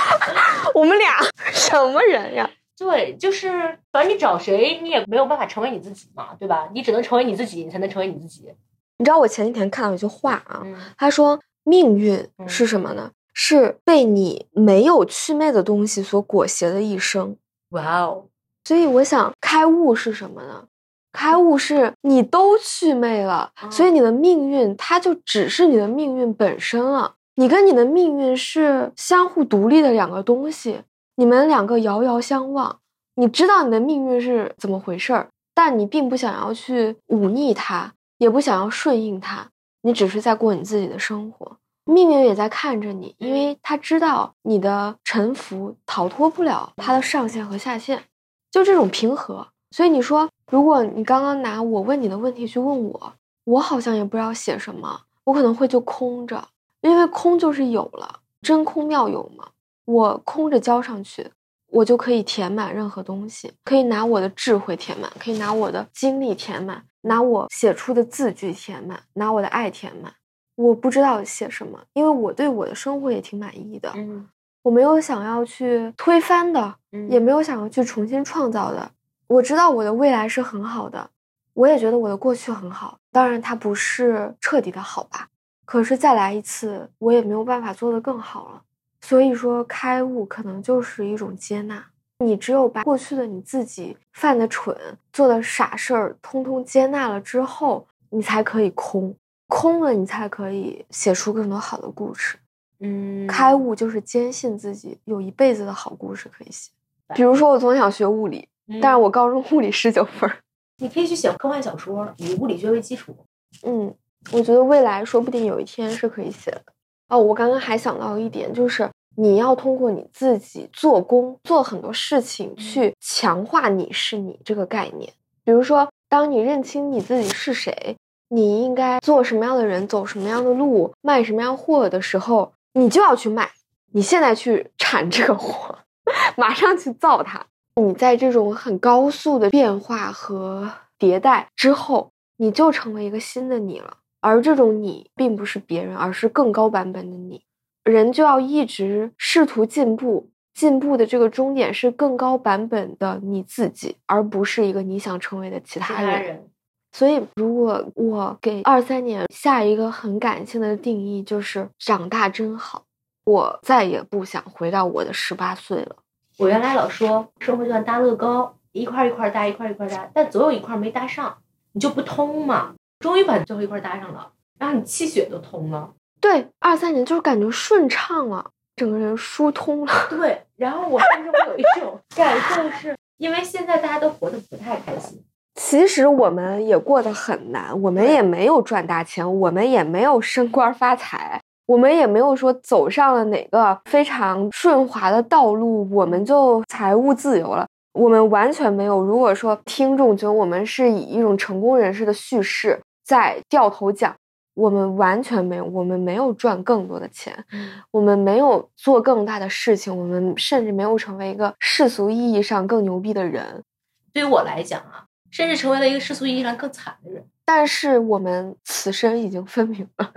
*laughs* 我们俩什么人呀？*laughs* 对，就是反正你找谁，你也没有办法成为你自己嘛，对吧？你只能成为你自己，你才能成为你自己。你知道我前几天看到一句话啊，嗯他说命运嗯是什么呢？是被你没有祛魅的东西所裹挟的一生。哇哦，所以我想，开悟是什么呢？开悟是你都祛魅了，嗯所以你的命运它就只是你的命运本身了。你跟你的命运是相互独立的两个东西，你们两个遥遥相望。你知道你的命运是怎么回事儿，但你并不想要去忤逆它，也不想要顺应它，你只是在过你自己的生活。命运也在看着你，因为他知道你的沉浮逃脱不了他的上限和下限，就这种平和。所以你说，如果你刚刚拿我问你的问题去问我，我好像也不知道写什么，我可能会就空着，因为空就是有了，真空妙有嘛。我空着交上去，我就可以填满任何东西，可以拿我的智慧填满，可以拿我的精力填满，拿我写出的字句填满，拿我的爱填满。我不知道写什么，因为我对我的生活也挺满意的，嗯我没有想要去推翻的，嗯也没有想要去重新创造的。我知道我的未来是很好的，我也觉得我的过去很好，当然它不是彻底的好吧。可是再来一次，我也没有办法做得更好了。所以说，开悟可能就是一种接纳。你只有把过去的你自己犯的蠢、做的傻事儿，通通接纳了之后，你才可以空，空了你才可以写出更多好的故事。嗯开悟就是坚信自己有一辈子的好故事可以写。比如说，我从小学物理，但是我高中物理十九分儿。你可以去写科幻小说，以物理学为基础。嗯，我觉得未来说不定有一天是可以写的。哦，我刚刚还想到一点，就是你要通过你自己做工，做很多事情去强化你是你这个概念。比如说，当你认清你自己是谁，你应该做什么样的人，走什么样的路，卖什么样货的时候，你就要去卖。你现在去产这个货，*laughs* 马上去造它。你在这种很高速的变化和迭代之后，你就成为一个新的你了。而这种你并不是别人，而是更高版本的你。人就要一直试图进步，进步的这个终点是更高版本的你自己，而不是一个你想成为的其其他人。他人，所以，如果我给二三年下一个很感性的定义，就是长大真好。我再也不想回到我的十八岁了。我原来老说生活就像搭乐高，一块儿一块儿搭，一块儿一块儿搭，但总有一块儿没搭上，你就不通嘛。终于把最后一块儿搭上了，然后你气血都通了。对，二三年就是感觉顺畅了，整个人疏通了。*laughs* 对，然后我甚至会有一种感受是，因为现在大家都活得不太开心。其实我们也过得很难，我们也没有赚大钱，我们也没有升官发财，我们也没有说走上了哪个非常顺滑的道路，我们就财务自由了。我们完全没有。如果说听众觉得我们是以一种成功人士的叙事在掉头讲，我们完全没有，我们没有赚更多的钱，我们没有做更大的事情，我们甚至没有成为一个世俗意义上更牛逼的人。对于我来讲啊，甚至成为了一个世俗意义上更惨的人。但是我们此生已经分明了，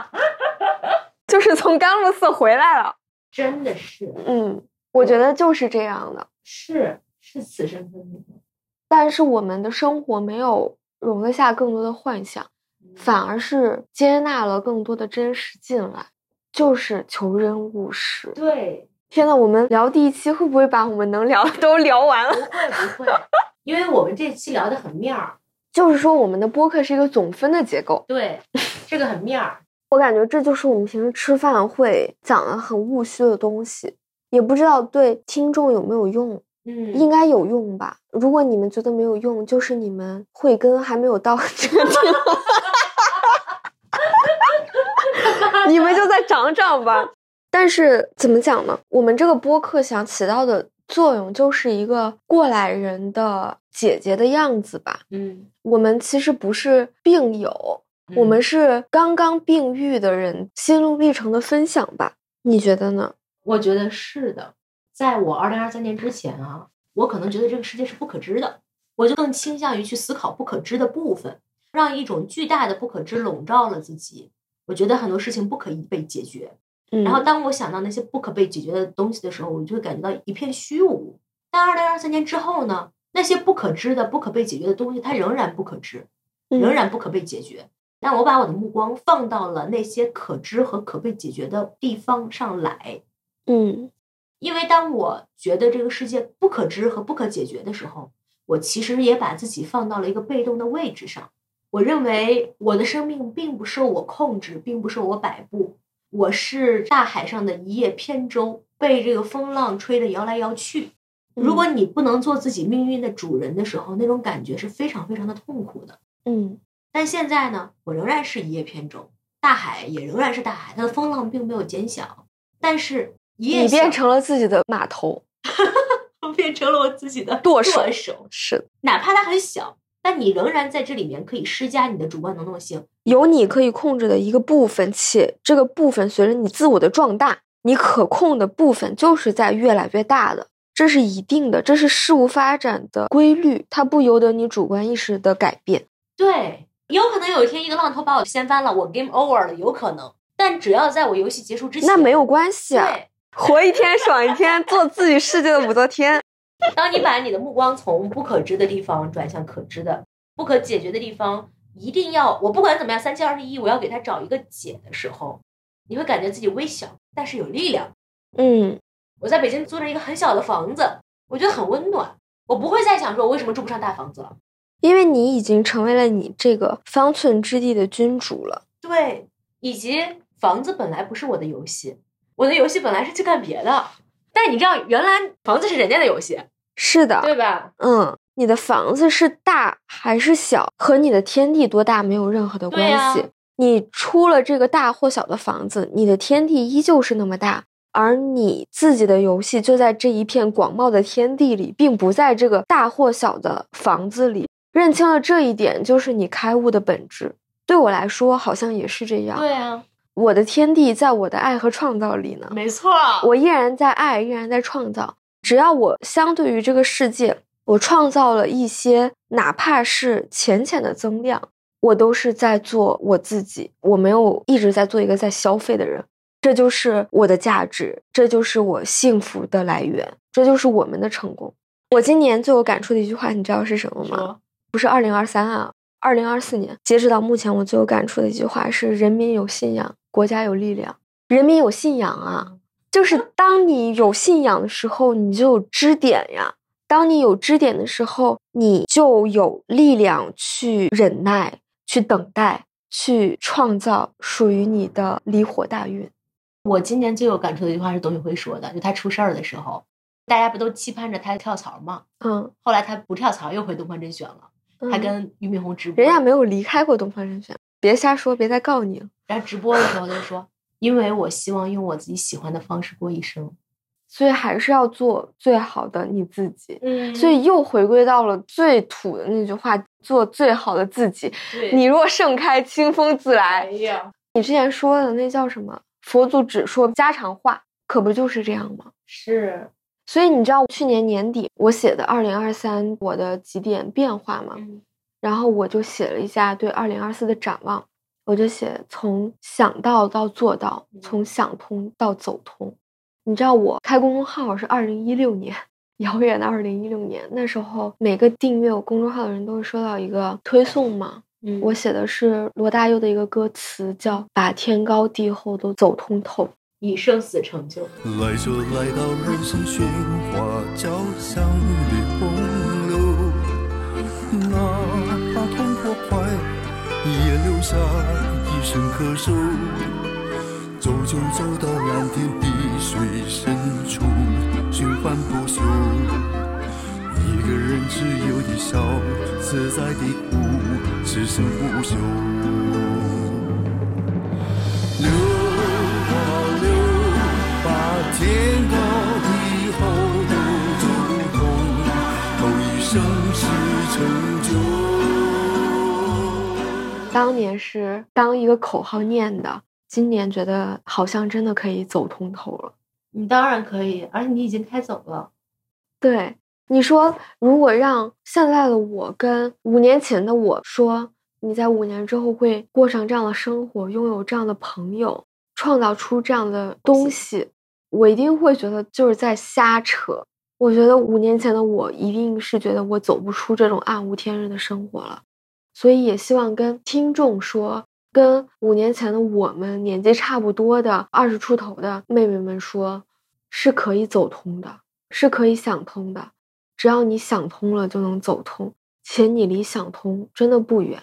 *laughs* 就是从甘露寺回来了。真的是，嗯，我觉得就是这样的。是是此生分明。但是我们的生活没有容得下更多的幻想，反而是接纳了更多的真实进来，就是求真务实。对，天呐，我们聊第一期会不会把我们能聊的都聊完了？不会不会，因为我们这期聊的很面儿，就是说，我们的播客是一个总分的结构。对，这个很面儿。我感觉这就是我们平时吃饭会讲的很务虚的东西，也不知道对听众有没有用，嗯，应该有用吧。如果你们觉得没有用，就是你们慧根还没有到 *laughs* 这个地方，*laughs* 你们就再长长吧。但是怎么讲呢？我们这个播客想起到的作用，就是一个过来人的姐姐的样子吧。嗯，我们其实不是病友，我们是刚刚病愈的人心路历程的分享吧？你觉得呢？我觉得是的。在我二零二三年之前啊，我可能觉得这个世界是不可知的，我就更倾向于去思考不可知的部分，让一种巨大的不可知笼罩了自己。我觉得很多事情不可以被解决，嗯然后当我想到那些不可被解决的东西的时候，我就会感觉到一片虚无。但二零二三年之后呢，那些不可知的、不可被解决的东西，它仍然不可知，嗯仍然不可被解决。但我把我的目光放到了那些可知和可被解决的地方上来，嗯因为当我觉得这个世界不可知和不可解决的时候，我其实也把自己放到了一个被动的位置上。我认为我的生命并不受我控制，并不受我摆布，我是大海上的一叶扁舟，被这个风浪吹得摇来摇去。如果你不能做自己命运的主人的时候，那种感觉是非常非常的痛苦的。嗯。但现在呢，我仍然是一叶扁舟，大海也仍然是大海，它的风浪并没有减小，但是一叶你变成了自己的码头，*laughs* 变成了我自己的舵手舵手，是哪怕它很小，但你仍然在这里面可以施加你的主观能动性。有你可以控制的一个部分，且这个部分随着你自我的壮大，你可控的部分就是在越来越大的，这是一定的，这是事物发展的规律，它不由得你主观意识的改变。对，有可能有一天一个浪头把我掀翻了，我 game over 了，有可能。但只要在我游戏结束之前，那没有关系啊，对，活一天爽一天，做自己世界的武则天。当你把你的目光从不可知的地方转向可知的、不可解决的地方，一定要我不管怎么样，三七二十一，我要给他找一个解的时候，你会感觉自己微小，但是有力量。嗯我在北京租着一个很小的房子，我觉得很温暖。我不会再想说我为什么住不上大房子了，因为你已经成为了你这个方寸之地的君主了。对，以及房子本来不是我的游戏，我的游戏本来是去干别的。但你知道，原来房子是人家的游戏，是的，对吧？嗯，你的房子是大还是小，和你的天地多大没有任何的关系。你出了这个大或小的房子，你的天地依旧是那么大，而你自己的游戏就在这一片广袤的天地里，并不在这个大或小的房子里。认清了这一点，就是你开悟的本质。对我来说，好像也是这样。对啊，我的天地在我的爱和创造里呢。没错，我依然在爱，依然在创造。只要我相对于这个世界，我创造了一些，哪怕是浅浅的增量。我都是在做我自己，我没有一直在做一个在消费的人，这就是我的价值，这就是我幸福的来源，这就是我们的成功。我今年最有感触的一句话，你知道是什么吗？不是二零二三啊，二零二四年，截止到目前，我最有感触的一句话是：人民有信仰，国家有力量。人民有信仰啊，就是当你有信仰的时候，你就有支点呀；当你有支点的时候，你就有力量去忍耐。去等待，去创造属于你的离火大运。我今年最有感触的一句话是董宇辉说的，就他出事儿的时候，大家不都期盼着他跳槽吗？嗯，后来他不跳槽，又回东方甄选了。他跟俞敏洪直播，人家没有离开过东方甄选，别瞎说，别再告你。然后直播的时候就说，因为我希望用我自己喜欢的方式过一生。所以还是要做最好的你自己，嗯，所以又回归到了最土的那句话：做最好的自己。你若盛开，清风自来。哎呀，你之前说的那叫什么？佛祖只说家常话，可不就是这样吗？是。所以你知道去年年底我写的二零二三我的几点变化吗？嗯。然后我就写了一下对二零二四的展望，我就写从想到到做到，从想通到走通。你知道我开公众号是二零一六年，*laughs* 遥远的二零一六年，那时候每个订阅我公众号的人都会收到一个推送嘛。嗯，我写的是罗大佑的一个歌词，叫“把天高地厚都走通透，以生死成就”。来就来到人生喧哗交响下一声咳嗽。走就走到蓝天碧水深处，循环不休。一个人自由的笑，自在的哭，此生不休。流啊流，把天高地厚都走通，都以生死成就。当年是当一个口号念的。今年觉得好像真的可以走通透了，你当然可以，而且你已经开走了。对你说，如果让现在的我跟五年前的我说，你在五年之后会过上这样的生活，拥有这样的朋友，创造出这样的东西，我一定会觉得就是在瞎扯。我觉得五年前的我一定是觉得我走不出这种暗无天日的生活了，所以也希望跟听众说。跟五年前的我们年纪差不多的二十出头的妹妹们说，是可以走通的，是可以想通的。只要你想通了，就能走通，且你离想通真的不远。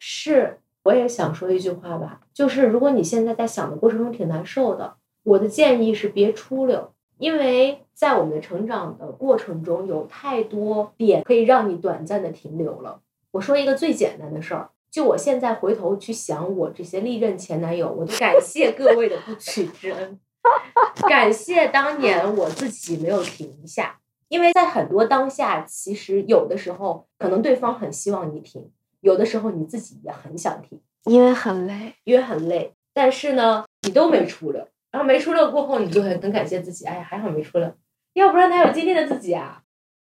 是，我也想说一句话吧，就是如果你现在在想的过程中挺难受的，我的建议是别出溜，因为在我们的成长的过程中，有太多点可以让你短暂的停留了。我说一个最简单的事儿。就我现在回头去想，我这些历任前男友，我都感谢各位的不娶之恩，*laughs* 感谢当年我自己没有停下，因为在很多当下，其实有的时候可能对方很希望你停，有的时候你自己也很想停，因为很累，因为很累，但是呢，你都没出溜，然后没出溜过后，你就很很感谢自己，哎呀，还好没出溜，要不然哪有今天的自己啊？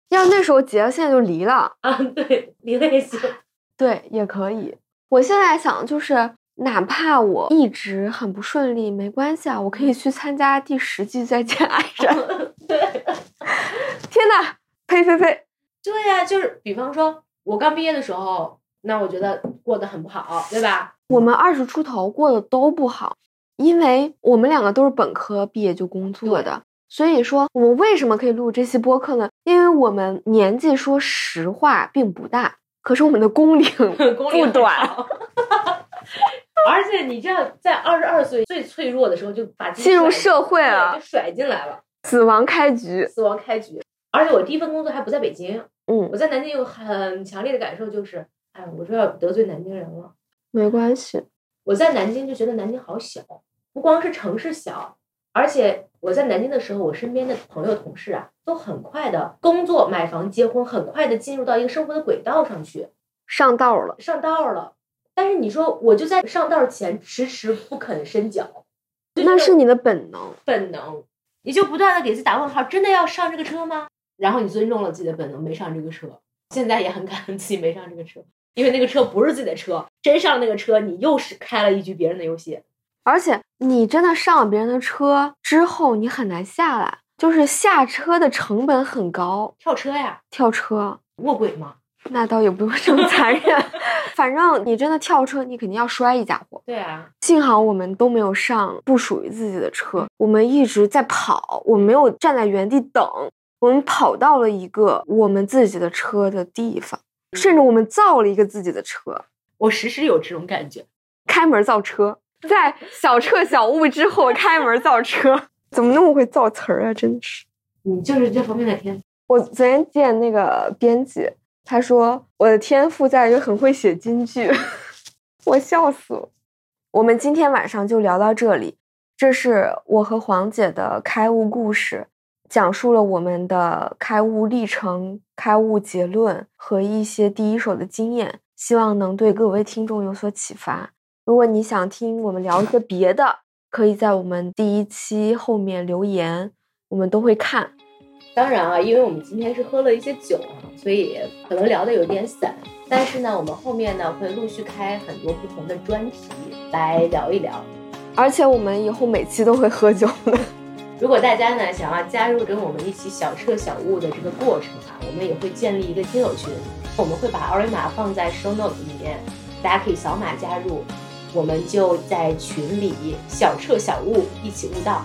要那时候结了，现在就离了啊，对，离了也行。*laughs* 对，也可以。我现在想，就是哪怕我一直很不顺利，没关系啊，我可以去参加第十季《再见爱人》。*laughs* 对，天呐，呸呸呸！对呀，就是比方说，我刚毕业的时候，那我觉得过得很不好，对吧？我们二十出头过得都不好，因为我们两个都是本科毕业就工作的，所以说我们为什么可以录这期播客呢？因为我们年纪说实话并不大。可是我们的工龄 *laughs* 不短，而且你这样在二十二岁最脆弱的时候就把进入社会了就甩进来了，死亡开局。死亡开局。而且我第一份工作还不在北京，嗯我嗯，在南京有很强烈的感受，就是，哎，我说要得罪南京人了。没关系。我在南京就觉得南京好小，不光是城市小，而且我在南京的时候，我身边的朋友同事啊，都很快的工作、买房、结婚，很快的进入到一个生活的轨道上去，上道了，上道了。但是你说，我就在上道前迟迟不肯伸脚，就那是你的本能。本能，你就不断的给自己打问号，真的要上这个车吗？然后你尊重了自己的本能，没上这个车。现在也很感恩自己没上这个车，因为那个车不是自己的车，真上那个车，你又是开了一局别人的游戏。而且你真的上了别人的车之后，你很难下来，就是下车的成本很高。跳车呀，跳车卧轨吗？那倒也不用这么残忍，*laughs* 反正你真的跳车，你肯定要摔一家伙。对啊，幸好我们都没有上不属于自己的车，我们一直在跑，我们没有站在原地等，我们跑到了一个我们自己的车的地方，甚至我们造了一个自己的车，我时时有这种感觉。开门造车，在小彻小悟之后开门造车，*laughs* 怎么那么会造词儿啊？真的是。你就是这方面的天赋。我昨天见那个编辑，他说我的天赋在于很会写金句，*laughs* 我笑死了。我们今天晚上就聊到这里，这是我和黄姐的开悟故事，讲述了我们的开悟历程、开悟结论和一些第一手的经验，希望能对各位听众有所启发。如果你想听我们聊一些别的，可以在我们第一期后面留言，我们都会看。当然啊，因为我们今天是喝了一些酒啊，所以可能聊的有点散。但是呢，我们后面呢会陆续开很多不同的专题来聊一聊。而且我们以后每期都会喝酒的。*laughs* 如果大家呢想要加入跟我们一起小彻小悟的这个过程啊，我们也会建立一个听友群，我们会把二维码放在 show note 里面，大家可以扫码加入，我们就在群里小彻小悟，一起悟道。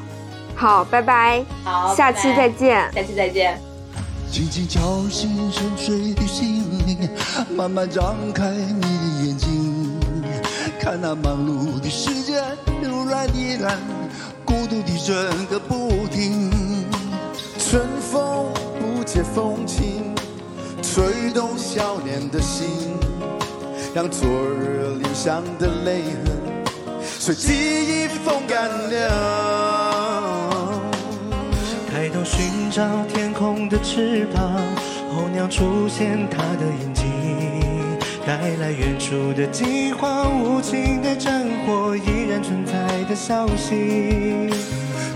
好，拜拜，好，下期拜拜再见。下期再见。轻轻敲醒沉睡的心灵，慢慢张开你的眼睛，看那忙碌的世界孤独的整个不停。春风不解风情，吹动少年的心，让昨日脸上的泪痕随记忆风干了。抬头寻找天空的翅膀，候鸟出现它的眼睛，带来远处的饥荒，无情的战火依然存在的消息。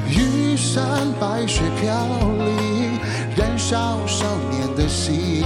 玉山白雪飘零，燃烧少年的心，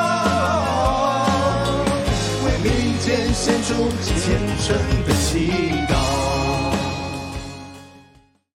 出虔诚的祈祷。